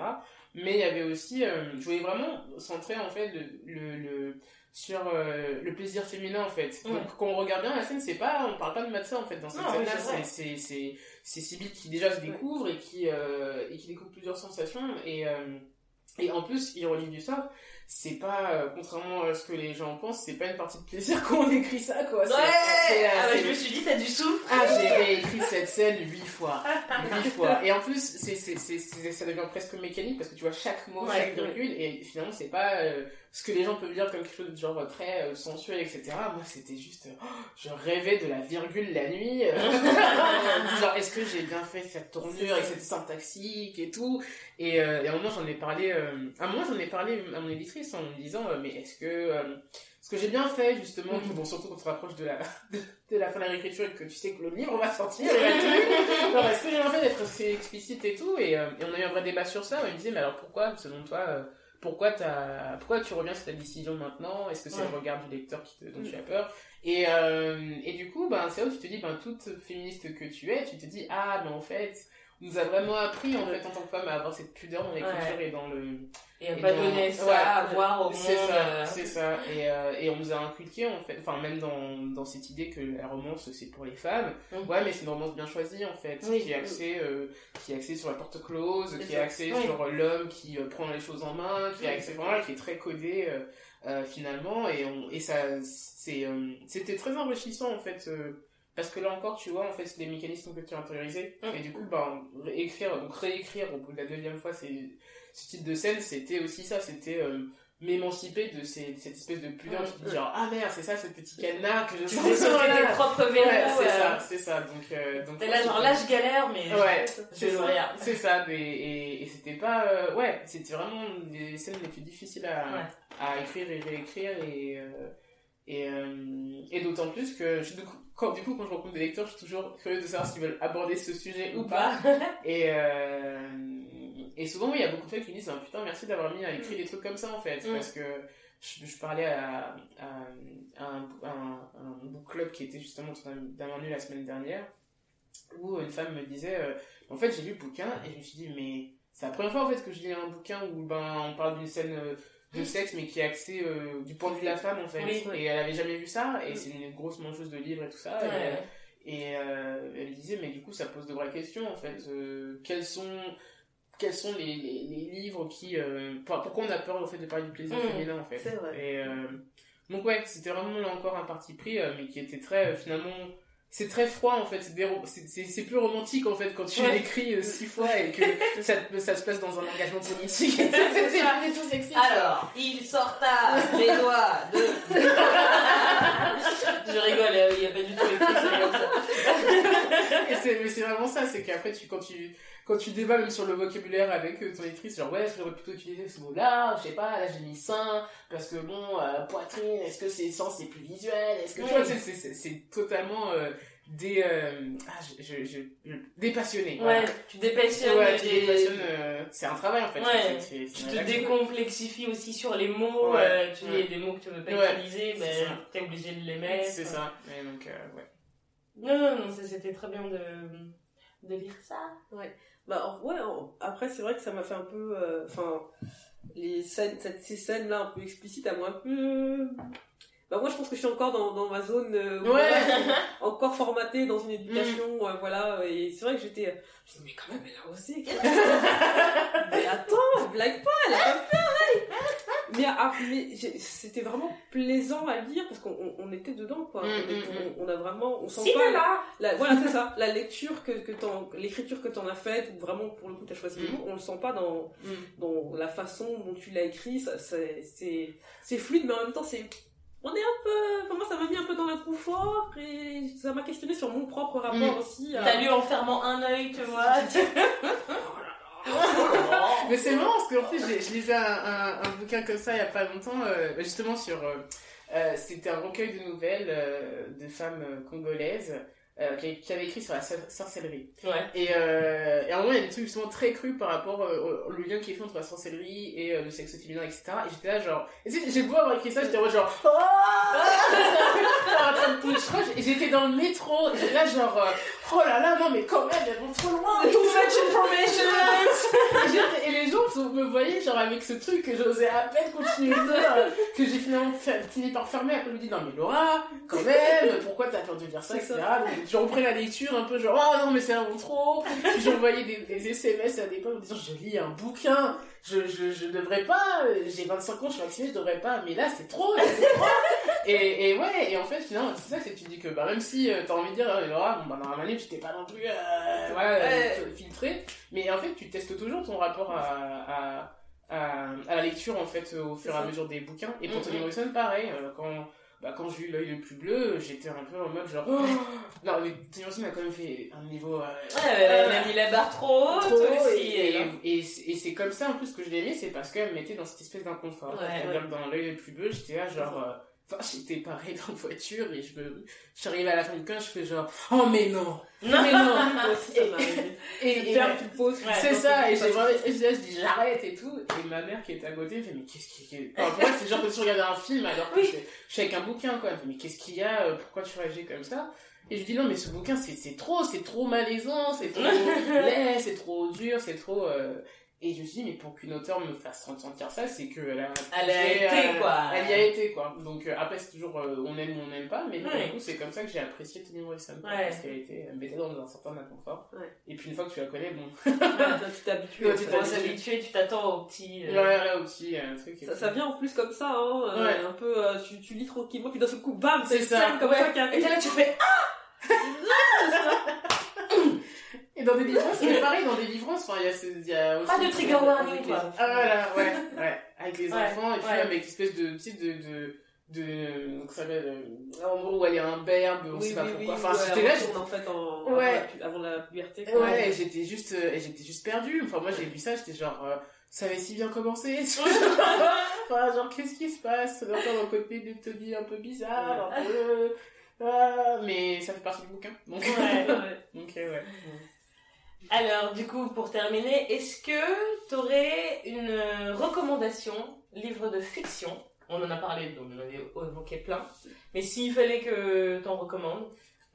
Mais il y avait aussi... euh, je voulais vraiment centrer, en fait, le... le, le- sur euh, le plaisir féminin en fait. Donc quand on regarde bien la scène, c'est pas on parle pas de Matza en fait dans cette Non, oui, scène-là, c'est c'est c'est c'est c'est Sibyl qui déjà se découvre et qui euh, et qui découvre plusieurs sensations et euh, et en plus, ironie du sort, c'est pas, euh, contrairement à ce que les gens pensent, c'est pas une partie de plaisir (laughs) quand on écrit ça, quoi. Ouais c'est, euh, Ah bah, je me suis dit, t'as du souffle ah, j'ai réécrit cette scène huit fois. Huit fois. Et en plus, c'est, c'est, c'est, c'est- ça devient presque mécanique parce que tu vois chaque mot, Ouais, chaque virgule, et finalement, c'est pas euh, ce que les gens peuvent dire comme quelque chose de genre très euh, sensuel, etc. Moi, c'était juste, euh, oh, je rêvais de la virgule la nuit. (laughs) genre, est-ce que j'ai bien fait cette tournure et cette syntaxique et tout? Et, euh, et à un moment, j'en ai parlé, euh, à un moment, j'en ai parlé à mon éditrice en me disant, mais est-ce que, ce que j'ai bien fait, justement, Mhm. bon, surtout quand tu te rapproches de la, (laughs) de la fin de la réécriture et que tu sais que le livre va sortir, genre, est-ce que j'ai bien fait d'être assez explicite et tout, et, et on a eu un vrai débat sur ça, il me disait, mais alors pourquoi, selon toi, pourquoi, t'as, pourquoi tu reviens sur ta décision maintenant? Est-ce que c'est Ouais. le regard du lecteur qui te, dont tu as peur? Et, euh, et du coup, ben, c'est là où tu te dis, ben, toute féministe que tu es, tu te dis, ah, mais en fait, nous a vraiment appris, en fait, en tant que femme, à avoir cette pudeur dans l'écriture et dans le, Et à pas dans- donner ça ouais, à voir au monde. c'est ça, euh, c'est ça. Et, euh, et on nous a inculqué, en fait, enfin, même dans, dans cette idée que la romance, c'est pour les femmes. Mhm. Ouais, mais c'est une romance bien choisie, en fait, Oui. qui est axée, euh, qui est axée sur la porte close, qui est axée Oui. sur l'homme qui euh, prend les choses en main, qui est axée, voilà, qui est très codé, euh, euh, finalement. Et, on, et ça, c'est, euh, c'était très enrichissant, en fait, euh, parce que là encore, tu vois, en fait, c'est des mécanismes que tu as intériorisés. Mhm. Et du coup, ben, réécrire, donc réécrire au bout de la neuvième fois, ce type de scène, c'était aussi ça, c'était euh, m'émanciper de ces, cette espèce de pudeur qui dit genre, ah merde, c'est ça ce petit cadenas que je Tu fais sur tes propres verrous. Ouais, c'est euh, ça, c'est ça. Donc, euh, donc là, genre là, je galère, mais Ouais, je le regarde. C'est ça, et, et, et c'était pas. euh, ouais, c'était vraiment des scènes les plus difficiles à, Ouais. à écrire et réécrire, et, euh, et, euh, et d'autant plus que je- du, coup, quand, du coup, quand je rencontre des lecteurs, je suis toujours curieux de savoir s'ils veulent aborder ce sujet ou pas. (laughs) Et, euh, et souvent, il y a beaucoup de gens qui me disent ah, Putain, merci d'avoir mis à écrire des trucs comme ça en fait. Mm. Parce que je, je parlais à, à, à un, à un- à un book club qui était justement d'un menu la semaine dernière où une femme me disait euh, En fait, j'ai lu le bouquin et je me suis dit Mais c'est la première fois en fait que je lis un bouquin où ben, on parle d'une scène. Euh, de sexe mais qui est axée euh, du point de vue de la femme en fait Oui, oui. et elle avait jamais vu ça et Mm. c'est une grosse mangeuse de livres et tout ça et, Ouais. et euh, elle disait, mais du coup, ça pose de vraies questions, en fait. Euh, quels sont, quels sont les, les, les livres qui... euh, pour- pourquoi on a peur, au fait, de parler du plaisir Mm, féminin, en fait c'est vrai. Et, euh, donc, ouais, c'était vraiment, là encore, un parti pris, euh, mais qui était très, euh, finalement, c'est très froid en fait, c'est plus romantique en fait quand tu Ouais. l'écris euh, six fois et que (laughs) ça, ça se passe dans un engagement politique. (laughs) c'est pas du tout sexy. ça. Alors, il sorta (laughs) les doigts de... Je rigole, euh, il n'y a pas du tout écrit ça comme ça. Et c'est, mais c'est vraiment ça, c'est qu'après, tu, quand, tu, quand tu débats même sur le vocabulaire avec euh, ton électrice, genre ouais, j'aurais plutôt utilisé ce mot-là, je sais pas, là j'ai mis sein, parce que bon, euh, poitrine, est-ce que c'est sens, c'est plus visuel, est-ce que tu vois, c'est, c'est, c'est, totalement euh, dé, euh, ah, je, je, je. Ouais, tu dépassionnes Ouais, tu des- dépassionnes, euh, c'est un travail en fait. Ouais. c'est, c'est, c'est Tu te décomplexifies aussi sur les mots, Ouais. euh, tu dis Ouais. des mots que tu veux pas utiliser, ça. t'es obligé de les mettre. C'est ça, et donc, ouais. Non, non, non, c'était très bien de, de lire ça. Bah en- ouais, après c'est vrai que ça m'a fait un peu, euh, enfin les scènes, ces scènes là un peu explicites, à moi un peu. Bah moi je pense que je suis encore dans, dans ma zone, euh, Ouais. voilà, encore formatée dans une éducation, euh, voilà. Et c'est vrai que j'étais, je me mais quand même elle a osé. (laughs) mais attends, blague pas, elle a pas peur, elle. Mais, ah, mais c'était vraiment plaisant à lire parce qu'on on- on était dedans quoi. Mm, on, était- mm, on- on a vraiment, on sent Si, pas. là La, voilà, c'est ça. La lecture que, que t'en, l'écriture que t'en as faite, vraiment pour le coup t'as choisi les Mm. mots, on le sent pas dans, Mm. dans la façon dont tu l'as écrit. C'est, fluide, mais en même temps c'est, on est un peu, enfin moi ça m'a mis un peu dans la confort et ça m'a questionné sur mon propre rapport Mm. aussi. à- T'as lu en fermant un œil, tu vois. (laughs) Mais c'est marrant parce qu'en fait, je lisais un, un, un bouquin comme ça il y a pas longtemps, euh, justement sur. euh, euh, C'était un recueil de nouvelles euh, de femmes congolaises qui, qui avaient écrit sur la sor- sorcellerie. Ouais. Et, et à un moment, il y a des trucs justement très crus par rapport au, lien qui est fait entre la sorcellerie et le sexe féminin, etc. Et j'étais là, genre. J'ai beau avoir écrit ça, j'étais en genre. (laughs) (laughs) en train de et j'étais dans le métro, là, genre. Oh là là, non, mais quand même, elles vont trop loin! Too much information Et les gens me voyaient genre avec ce truc que j'osais à peine continuer de dire, que j'ai finalement fini par fermer. Après, je me dis, non mais Laura, quand même, pourquoi t'as peur de dire ça, etc. Je reprends la lecture un peu genre, oh non mais c'est un peu trop. Puis j'ai envoyé des, des SMS à l'époque en disant, je lis un bouquin, je, je, je devrais pas, euh, j'ai 25 ans, je suis vaccinée, je devrais pas, mais là c'est trop, là, c'est trop. et, et ouais, et en fait, finalement, c'est ça, c'est que tu dis que bah, même si euh, t'as envie de dire, euh, Laura, bon bah dans la manip, t'es pas non plus, euh, voilà, Ouais. euh, filtré. Mais en fait, tu testes toujours ton rapport à, à, à, à la lecture, en fait, au fur et à mesure des bouquins. Et pour Mhm. Toni Morrison, pareil, quand, bah, quand j'ai eu l'œil le plus bleu, j'étais un peu en mode genre, oh (gasps) non, mais Toni Morrison a quand même fait un niveau, euh, Ouais, elle a mis la barre trop haute trop, aussi. et, elle. et, et c'est- et c'est comme ça, en plus, que je l'ai aimé, c'est parce qu'elle me mettait dans cette espèce d'inconfort. Ouais, C'est-à-dire que dans l'œil le plus bleu, j'étais là, genre, euh, Enfin, (laughs) j'étais pareil dans la voiture et je me, arrivée à la fin du bouquin, je fais genre, oh mais non! Non, Mais non! Arrivé. Et, Tu poses, c'est ça, et j'ai je, dis j'arrête et tout, et ma mère qui était à côté me fait mais qu'est-ce qui est... Enfin, pour moi c'est genre que tu regardais un film alors que je, suis avec un bouquin quoi, elle me fait mais qu'est-ce qu'il y a, euh, pourquoi tu réagis comme ça? Et je dis non mais ce bouquin c'est c'est trop, c'est trop malaisant, c'est trop (laughs) laid, c'est trop dur, c'est trop... euh, Et je me suis dit mais pour qu'une auteure me fasse ressentir ça, c'est qu'elle a... Elle a été, quoi. Elle y a été quoi. Donc euh, après c'est toujours euh, on aime ou on n'aime pas, mais Ouais. du coup c'est comme ça que j'ai apprécié Toni Morrison. Ouais. Parce qu'elle était, elle me mettait dans un certain inconfort. Ouais. Et puis une fois que tu la connais, bon... Tu en (laughs) tu s'habituer, tu t'attends au petit. euh, Ouais, là aussi, un truc. Ça, ça vient en plus comme ça, hein, euh, Ouais. un peu, euh, tu, tu lis tranquillement, puis d'un seul coup, bam, C'est ça, scène comme ouais. ça qui Et là, tu fais (laughs) Et dans des livrances, c'est pareil, dans des livrances, enfin, il y a, ce- il y a aussi. Pas de trigger warning, quoi. Ah, voilà, ouais, ouais. Avec les Ouais, enfants, et puis ouais. avec une espèce de, tu de, de, de, ça s'appelle, euh, en gros, où elle est un berbe, on Oui, sait pas oui, oui, pourquoi. Enfin, ouais, j'étais là, retourne en fait en, Ouais. avant, la, puberté. j'étais, quoi. ouais, et j'étais juste, euh, j'étais juste perdue. Enfin, moi, j'ai lu ça, j'étais genre, euh, ça avait si bien commencé. (laughs) enfin, genre, qu'est-ce qui se passe? Encore le côté de Toby un peu bizarre, un peu, ah, mais ça fait partie du bouquin. Donc, Ouais. (laughs) donc, euh, ouais. Alors, du coup, pour terminer, est-ce que tu aurais une recommandation, livre de fiction? On en a parlé, donc on en avait évoqué plein. Mais s'il fallait que t'en recommandes.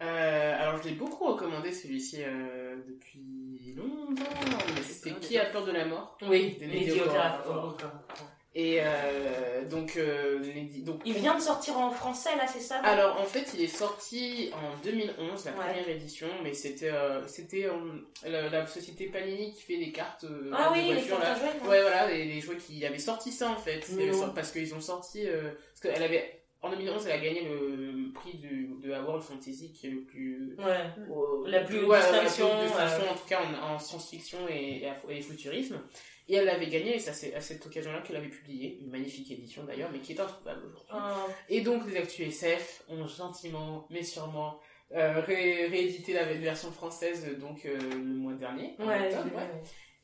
Euh, alors je l'ai beaucoup recommandé celui-ci euh, depuis longtemps. mais C'est Ah, Qui a peur de la mort? Oui, Des. Et euh, donc, euh, donc Il vient de sortir en français, là, c'est ça Alors en fait il est sorti en 2011 la Ouais. première édition, mais c'était euh, c'était euh, la, la société Panini qui fait les cartes euh, Ah de oui, les voitures, cartes là. à jouer, Ouais voilà les, les jouets qui avaient sorti ça en fait, sorti- parce qu'ils ont sorti euh, parce qu'elle avait en 2011, elle a gagné le prix du, de la World Fantasy, qui est le plus. Ouais. euh, La plus haute ouais, distinction, la plus distinction, en tout cas en, en science-fiction et, et, à- et futurisme. Et elle l'avait gagné, et c'est à cette occasion-là qu'elle avait publié, une magnifique édition d'ailleurs, mais qui est introuvable aujourd'hui. Ah. Et donc, les Actu SF ont gentiment, mais sûrement, euh, ré- réédité la version française, donc euh, le mois dernier. Ouais, octobre, j'ai- ouais.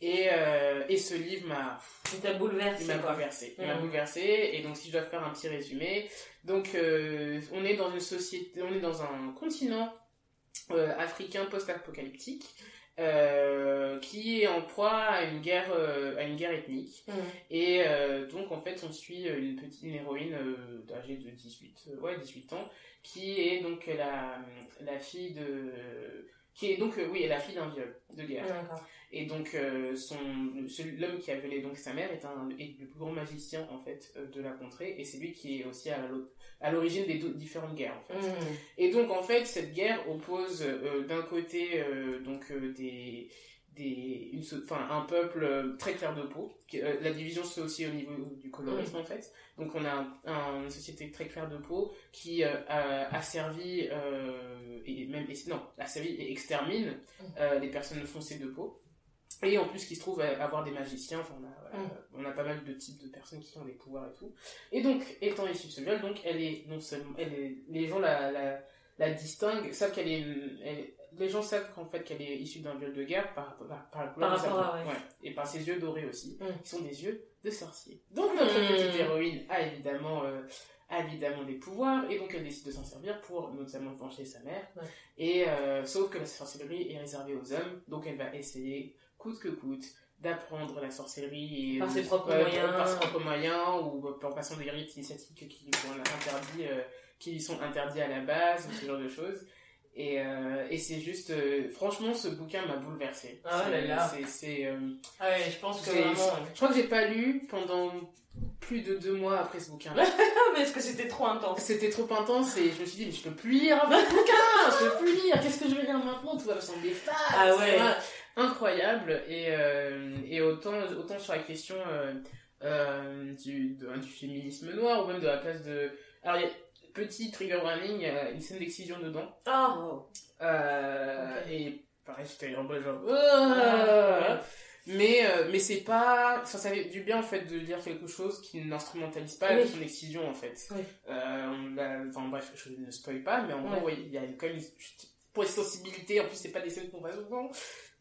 Et, euh, et ce livre m'a Il t'a bouleversé. il m'a bouleversé. Il m'a bouleversé. Et donc, si je dois faire un petit résumé, donc on est dans une société, on est dans un continent africain post-apocalyptique. Euh, qui est en proie à une guerre euh, à une guerre ethnique Mm. et euh, donc en fait on suit une petite une héroïne âgée de 18 euh, ouais 18 ans qui est donc la la fille de qui est donc euh, oui la fille d'un viol de guerre D'accord. et donc, euh, son, l'homme qui a violé donc sa mère est, un, est le plus grand magicien en fait euh, de la contrée, et c'est lui qui est aussi à, l'o- à l'origine des différentes guerres. En fait. Mm. Et donc en fait, cette guerre oppose euh, d'un côté donc des des une, so- enfin un peuple euh, très clair de peau. euh, la division se fait aussi au niveau du colorisme en fait. Donc on a un- un- une société très claire de peau qui euh, a, a servi euh, et même et- non a servi et extermine euh, les personnes foncées de peau. Et en plus, qui se trouve à- avoir des magiciens, enfin, on a, voilà, on a pas mal de types de personnes qui ont des pouvoirs et tout. Et donc, étant issue de ce viol, donc, elle est non seulement, elle est, les gens la, la, la distinguent, savent qu'elle est, elle- les gens savent qu'en fait qu'elle est issue d'un viol de guerre par, par, par, Par rapport à- ouais. et par ses yeux dorés aussi, Mm. qui sont des yeux de sorcier. Donc, notre Mm. petite héroïne a évidemment, euh, a évidemment des pouvoirs, et donc elle décide de s'en servir pour notamment venger sa mère. Ouais. Et euh, sauf que la sorcellerie est réservée aux hommes, donc elle va essayer coûte que coûte d'apprendre la sorcellerie et Par ses propres moyens. par ses propres moyens ou en passant des rites initiatiques qui lui sont interdits euh, qui lui sont interdits à la base ou ce genre de choses et, euh, et c'est juste euh, franchement ce bouquin m'a bouleversé Ah C'est- là là. c'est c'est euh, Ah ouais, je pense que vraiment. je crois que j'ai pas lu pendant plus de deux mois après ce bouquin là (laughs) mais est-ce que c'était trop intense? C'était trop intense et je me suis dit mais je peux plus lire un bouquin je peux plus lire qu'est-ce que je vais lire maintenant? Tout va me sembler fade Ah ouais. incroyable et, et autant, autant sur la question du, de- du féminisme noir ou même de la place de alors il y a petit trigger warning il y a une scène d'excision dedans Ah euh, Ok. et pareil j'étais en mode genre Ah. mais euh, mais c'est pas ça, ça fait du bien en fait de lire quelque chose qui n'instrumentalise pas Oui. question d'excision en fait Oui. euh, on enfin bref je ne spoil pas mais en gros ouais, il y a quand même une, pour les sensibilités en plus c'est pas des scènes qu'on voit souvent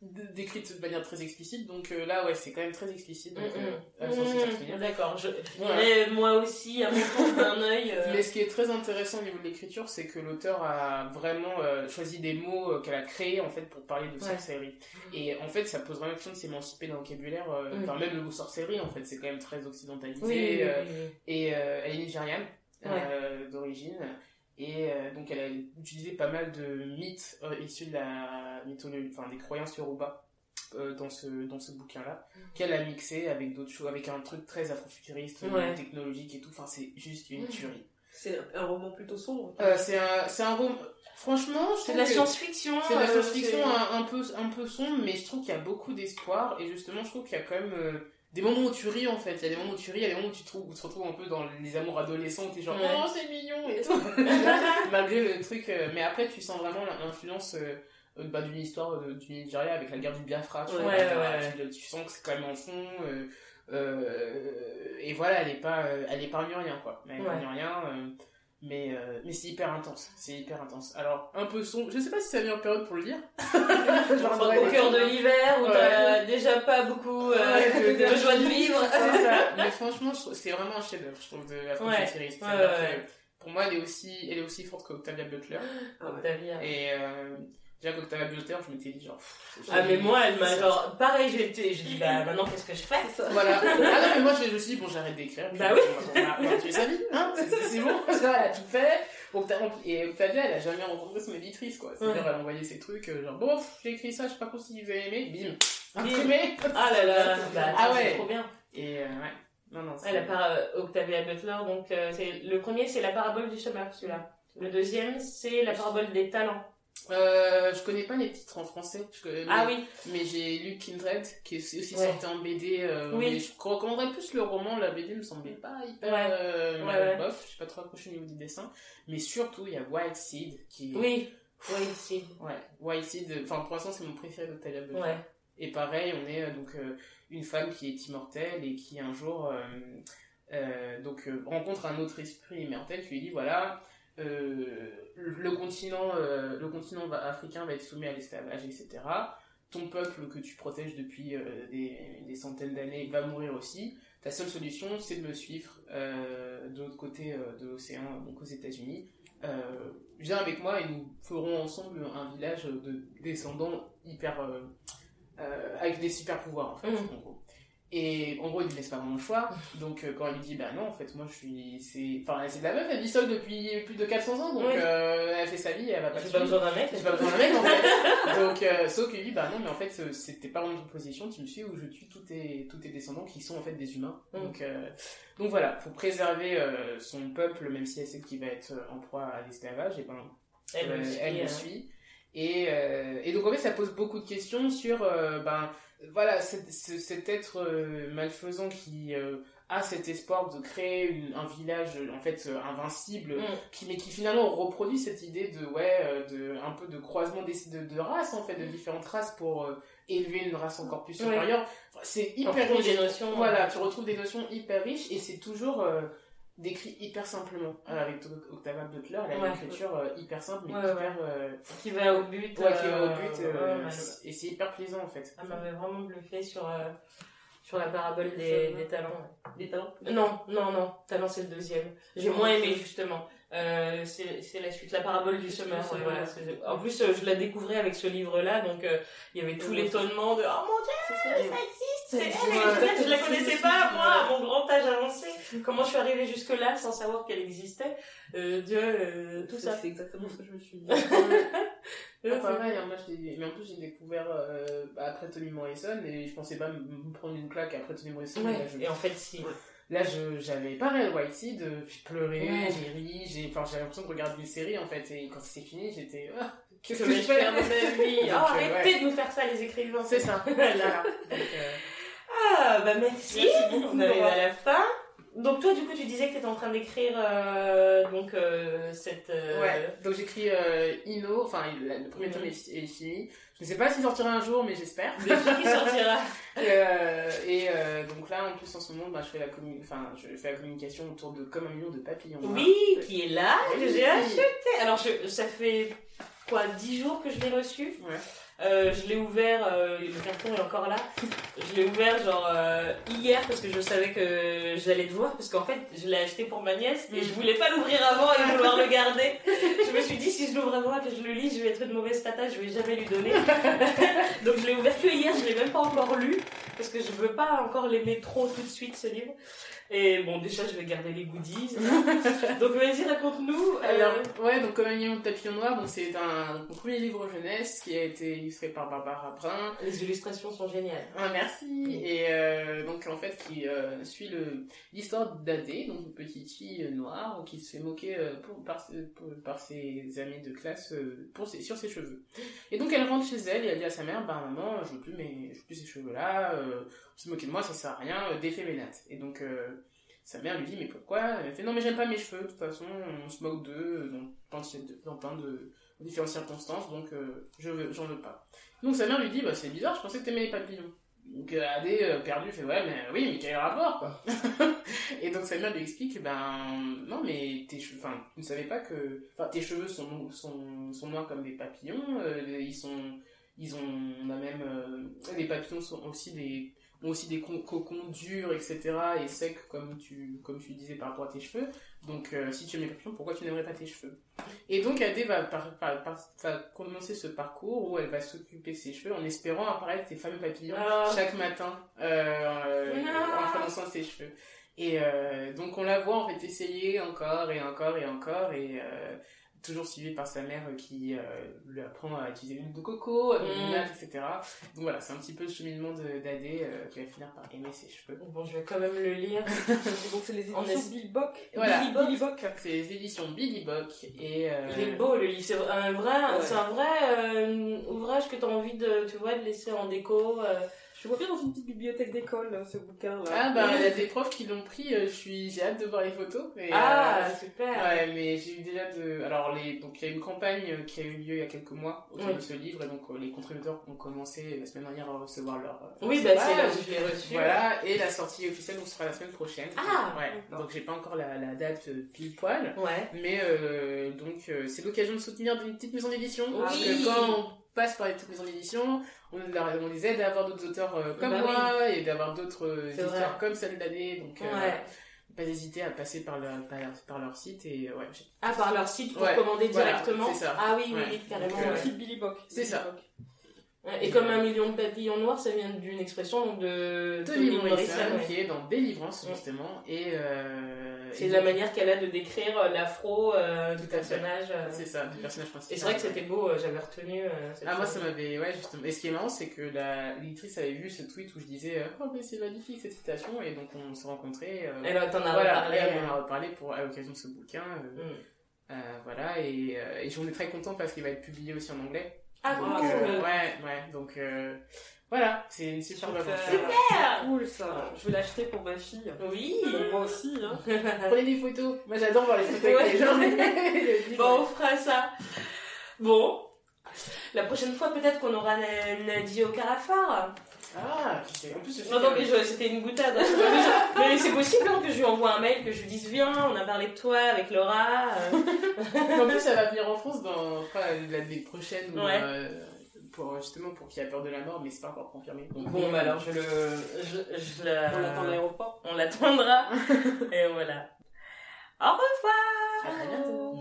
décrites de manière très explicite donc euh, là ouais c'est quand même très explicite donc euh, D'accord, je dirais moi aussi à mon tour d'un (laughs) œil. euh, Mais ce qui est très intéressant au niveau de l'écriture, c'est que l'auteur a vraiment euh, choisi des mots euh, qu'elle a créés en fait pour parler de Ouais. sorcellerie. Et en fait, ça pose vraiment la question de s'émanciper d'un vocabulaire. euh, Mm. Enfin, même le mot sorcellerie, en fait, c'est quand même très occidentalisé. Oui, oui, oui, oui, oui. Et euh, elle est nigériane euh, d'origine. Et euh, donc, elle a utilisé pas mal de mythes euh, issus de la mythologie, enfin des croyances yoruba. Euh, dans ce dans ce bouquin là qu'elle a mixé avec d'autres choses avec un truc très afrofuturiste Ouais. technologique et tout enfin c'est juste une tuerie C'est un roman plutôt sombre. euh, c'est un, c'est un roman. Franchement, C'est de la science-fiction. c'est de la euh, science-fiction un, un peu, un peu sombre, mais je trouve qu'il y a beaucoup d'espoir. Et justement, je trouve qu'il y a quand même euh, des moments où tu ris en fait. Il y a des moments où tu ris, il y a des moments où tu, trouves, où tu te retrouves un peu dans les amours adolescents où t'es genre, Ouais. oh c'est mignon et tout. (laughs) (laughs) Malgré le truc. euh, mais après, tu sens vraiment l'influence. Euh, bah, d'une histoire du Nigeria avec la guerre du Biafra tu, Ouais, vois, ouais, tu- ouais. tu sens que c'est quand même en fond euh, euh, et voilà elle est pas elle épargne rien quoi elle épargne rien mais mais c'est hyper intense c'est hyper intense alors un peu sombre je sais pas si c'est la meilleure période pour le lire (laughs) Genre, Enfin, au cœur de l'hiver où t'as déjà pas beaucoup euh, de joie de vivre. c'est (laughs) ça mais franchement c'est vraiment un chef d'œuvre je trouve de la ouais. pour moi elle est aussi elle est aussi forte qu'Octavia Butler. (gasps) Octavia. et euh, déjà qu'Octavia Butler je m'étais dit genre pff, Ah mais moi elle m'a genre pareil j'ai été dis bah maintenant qu'est-ce que je fais Voilà. Ah non, mais moi, je me suis dit, bon, j'arrête d'écrire. Bah oui. On tuer sa vie, hein. C'est- bon. Ça, elle a tout fait. Et Octavia, elle a jamais rencontré son éditrice, quoi. C'est-à-dire, Ouais. elle envoyait ses trucs, euh, genre, bon, j'ai écrit ça, je sais pas si vous avez aimé. Bim. Imprimé. Ah là là bah Ah ah ouais. c'est trop bien Et, euh, ouais. Non, non, c'est. Elle a par euh, Octavia Butler donc euh, c'est le premier c'est la parabole du chômeur celui-là le deuxième c'est la parabole des talents Euh, je connais pas les titres en français. Connais- Ah mais, oui, mais j'ai lu Kindred, qui est aussi Ouais. sorti en BD. euh, Oui. mais je recommanderais plus le roman. La BD me semblait pas hyper Ouais. euh, Ouais, ouais. bof. Je suis pas trop accroché au niveau du dessin. Mais surtout, il y a Wild Seed, qui oui, oui, si. Ouais, Wild Seed, enfin pour l'instant c'est mon préféré d'Octavia Butler. Ouais. Et pareil, on est euh, donc une femme qui est immortelle et qui un jour donc rencontre un autre esprit immortel qui lui dit voilà le continent euh, le continent va- africain va être soumis à l'esclavage etc. Ton peuple que tu protèges depuis euh, des, des centaines d'années va mourir aussi. Ta seule solution c'est de me suivre euh, de l'autre côté euh, de l'océan donc aux États-Unis. Euh, viens avec moi et nous ferons ensemble un village de descendants hyper euh, euh, avec des super pouvoirs en fait Mhm. en gros. Et en gros il ne laisse pas vraiment le choix donc euh, quand elle lui dit bah non en fait moi je suis c'est enfin c'est de la meuf elle vit seule depuis plus de 400 ans donc euh, elle fait sa vie elle va pas J'ai pas besoin d'un mec. J'ai pas besoin d'un mec en fait. Donc, euh, sauf qu'il dit, bah non, mais en fait, c'était pas vraiment une proposition, tu me suis où je tue tous tes, tous tes descendants qui sont en fait des humains. Mm. Donc, donc voilà, faut préserver son peuple, même si elle sait qu'il va être en proie à l'esclavage, et ben, Elle le suit, elle le hein. suit. Et, et donc en fait, ça pose beaucoup de questions sur, ben, voilà, cet, ce- cet être euh, malfaisant qui euh, a cet espoir de créer une- un village euh, en fait euh, invincible Mm. qui mais qui finalement reproduit cette idée de ouais euh, de un peu de croisement des, de, de races en fait de différentes races pour euh, élever une race encore plus Ouais. supérieure Enfin, c'est hyper riche des notions. voilà tu retrouves des notions hyper riches et c'est toujours décrit hyper simplement Euh, avec Octavia Butler elle a Ouais. une écriture euh, hyper simple mais Ouais, hyper euh, Qui va au but. ouais, qui va au euh, but ouais, euh, ouais, c'est- et c'est hyper plaisant en fait Ça m'avait vraiment bluffé sur, euh, sur la parabole des, des talents. Des talents Non, non, non. Talent, c'est le deuxième. J'ai moins aimé, justement. Euh, c'est c'est la suite, la parabole du semeur. Voilà, en plus, euh, je la découvrais avec ce livre-là, donc euh, il y avait tout l'étonnement de « Oh mon dieu, C'est ça. ça existe C'est elle, elle existe, je la connaissais pas, moi, à Ouais. mon grand âge avancé Comment je suis arrivée jusque-là sans savoir qu'elle existait euh, Dieu, euh, tout ça. C'est exactement ce que je me suis dit. (laughs) (laughs) Euh, pareil, moi, mais en plus j'ai découvert euh, bah, après Tony Morrison et je pensais pas me prendre une claque après Tony Morrison. Ouais, Là, je- et en fait, si. Là, je, j'avais pareil, White Seed, euh, j'ai pleuré, Ouais. j'ai ri, j'ai, enfin, j'avais l'impression de regarder une série, en fait, et quand c'est fini, j'étais, ah, qu'est-ce Que je fais faire de ma vie Oh, euh, arrêtez de nous faire ça, les écrivains C'est ça. (laughs) Voilà. Donc, euh, bah merci. Merci beaucoup, On arrive à la fin. Donc toi, du coup, tu disais que tu étais en train d'écrire euh, donc euh, cette... euh, Ouais, donc j'écris Ino, enfin, le premier Mhm. tome est, est fini. Je ne sais pas s'il sortira un jour, mais j'espère. qui sortira (laughs) Et, donc là, en plus, en ce moment, bah, je, fais la enfin, je fais la communication autour de Comme un million de papillons. Oui, qui est là, que Oui. j'ai acheté. Alors, je, ça fait quoi, 10 jours que je l'ai reçu? Ouais. Euh, je l'ai ouvert, euh, le carton est encore là. Je l'ai ouvert genre euh, hier parce que je savais que j'allais le voir parce qu'en fait je l'ai acheté pour ma nièce et je voulais pas l'ouvrir avant et vouloir le garder. Je me suis dit si je l'ouvre avant et que je le lis, je vais être une mauvaise tata, je vais jamais lui donner. (laughs) Donc je l'ai ouvert que hier, je l'ai même pas encore lu parce que je veux pas encore l'aimer trop tout de suite ce livre. Et bon déjà je vais garder les goodies. (laughs) Donc vas-y raconte-nous. euh, Alors, ouais, donc Comme un million de papillons noirs, donc c'est un mon premier livre jeunesse qui a été illustré par Barbara Brun. les illustrations sont géniales. Ah, merci. Et euh, donc en fait qui euh, suit le l'histoire d'Adé, donc une petite fille euh, noire qui se fait moquer euh, pour, par, ses- pour- par ses amis de classe euh, pour ses- sur ses cheveux. Et donc elle rentre chez elle et elle dit à sa mère, bah maman, je veux plus mes, je veux plus ces cheveux là, euh, se moquer de moi, ça sert à rien, euh, défais mes nattes. Et donc euh, sa mère lui dit mais pourquoi? Elle fait non mais j'aime pas mes cheveux, de toute façon on se moque d'eux dans de, dans plein de différentes circonstances, donc euh, je j'en veux pas. Donc sa mère lui dit bah c'est bizarre, je pensais que t'aimais les papillons. Donc euh, Adé euh, perdu fait ouais mais oui mais quel rapport quoi. (laughs) et donc sa mère lui explique ben non mais tes cheveux, enfin tu ne savais pas que, enfin tes cheveux sont sont sont noirs comme des papillons, euh, ils sont ils ont on a même euh, les papillons sont aussi des ont aussi des con- cocons durs etc et secs comme tu comme tu disais par rapport à tes cheveux. Donc euh, si tu aimes les papillons pourquoi tu n'aimerais pas tes cheveux? Et donc Adé va, par, par- par- va commencer ce parcours où elle va s'occuper de ses cheveux en espérant apparaître ces fameux papillons Ah. chaque matin euh, Non. en prononçant ses cheveux. Et euh, donc on la voit en fait essayer encore et encore et encore et toujours suivi par sa mère qui lui apprend à utiliser l'huile de coco, Mm. du nat, etc. Donc voilà, c'est un petit peu le cheminement d'Adé euh, qui va finir par aimer ses cheveux. Bon, je vais quand même le lire. (laughs) Donc c'est les On éditions est- Billy Bock. Voilà. Billy Bock. C'est les éditions Billy Bock et... euh, Il est beau le livre, c'est un vrai, Ouais. c'est un vrai euh, ouvrage que tu as envie de, tu vois, de laisser en déco. Je vois bien dans une petite bibliothèque d'école, là, ce bouquin-là. Ah bah il y a (laughs) des profs qui l'ont pris, euh, je suis j'ai hâte de voir les photos. Et, Ah, euh, super. Ouais, mais j'ai eu déjà de. Alors, les... donc il y a une campagne euh, qui a eu lieu il y a quelques mois autour Oui. de ce livre, et donc les contributeurs ont commencé la semaine dernière à recevoir leur. Oui, bah c'est là je l'ai reçu. Voilà, et la sortie officielle donc, sera la semaine prochaine. Ah, Ouais, donc j'ai pas encore la, la date pile poil. Ouais. Mais euh, donc euh, c'est l'occasion de soutenir une petite maison d'édition. Parce Oui. que quand on passe par les petites maisons d'édition, on, on les aide à avoir d'autres auteurs euh, comme Bah moi et d'avoir d'autres euh, histoires vrai. comme celle d'année. Donc euh, Ouais. pas hésiter à passer par leur, par, par leur site et euh, ouais, j'ai- Ah, par leur site pour Ouais, commander voilà, directement. ça. Ah oui, oui, Ouais. oui, carrément. Donc, euh, Billy Bock. C'est ça. Et comme un million de papillons noirs, ça vient d'une expression donc, de Toni Morrison, qui est dans Délivrance Ouais. justement et euh, C'est la manière qu'elle a de décrire euh, l'afro euh, du personnage. euh. c'est ça du personnage principal Et c'est vrai que c'était beau, j'avais retenu. cette ah moi ça m'avait ouais justement et ce qui est marrant c'est que la l'éditrice avait vu ce tweet où je disais oh mais c'est magnifique cette citation et donc on s'est rencontrés Elle t'en a voilà reparlé. elle m'en a reparlé pour à l'occasion de ce bouquin Mm. voilà et, et j'en ai très content parce qu'il va être publié aussi en anglais Ah, donc cool. euh, ouais ouais donc euh, voilà c'est une super Super. aventure C'est cool ça. Je vais l'acheter pour ma fille. Oui. Moi aussi. Hein. (laughs) prenez des photos moi j'adore voir les photos Ouais. avec les gens (laughs) (laughs) Bon, on fera ça. Bon. La prochaine fois, peut-être qu'on aura Na- Nadie au Carafar. Ah, tu sais, en plus, Non, non, que- mais je- c'était une boutade. (laughs) mais mais c'est possible hein, que je lui envoie un mail, que je lui dise Viens, on a parlé de toi avec Laura. euh. en plus, ça va venir en France dans l'année prochaine ou, Ouais. euh, pour, justement pour qu'il y ait peur de la mort, mais c'est pas encore confirmé. Donc, Bon, bah alors je le. Je, je la- On l'attend à l'aéroport. On l'attendra. (laughs) Et voilà. Au revoir À très bientôt.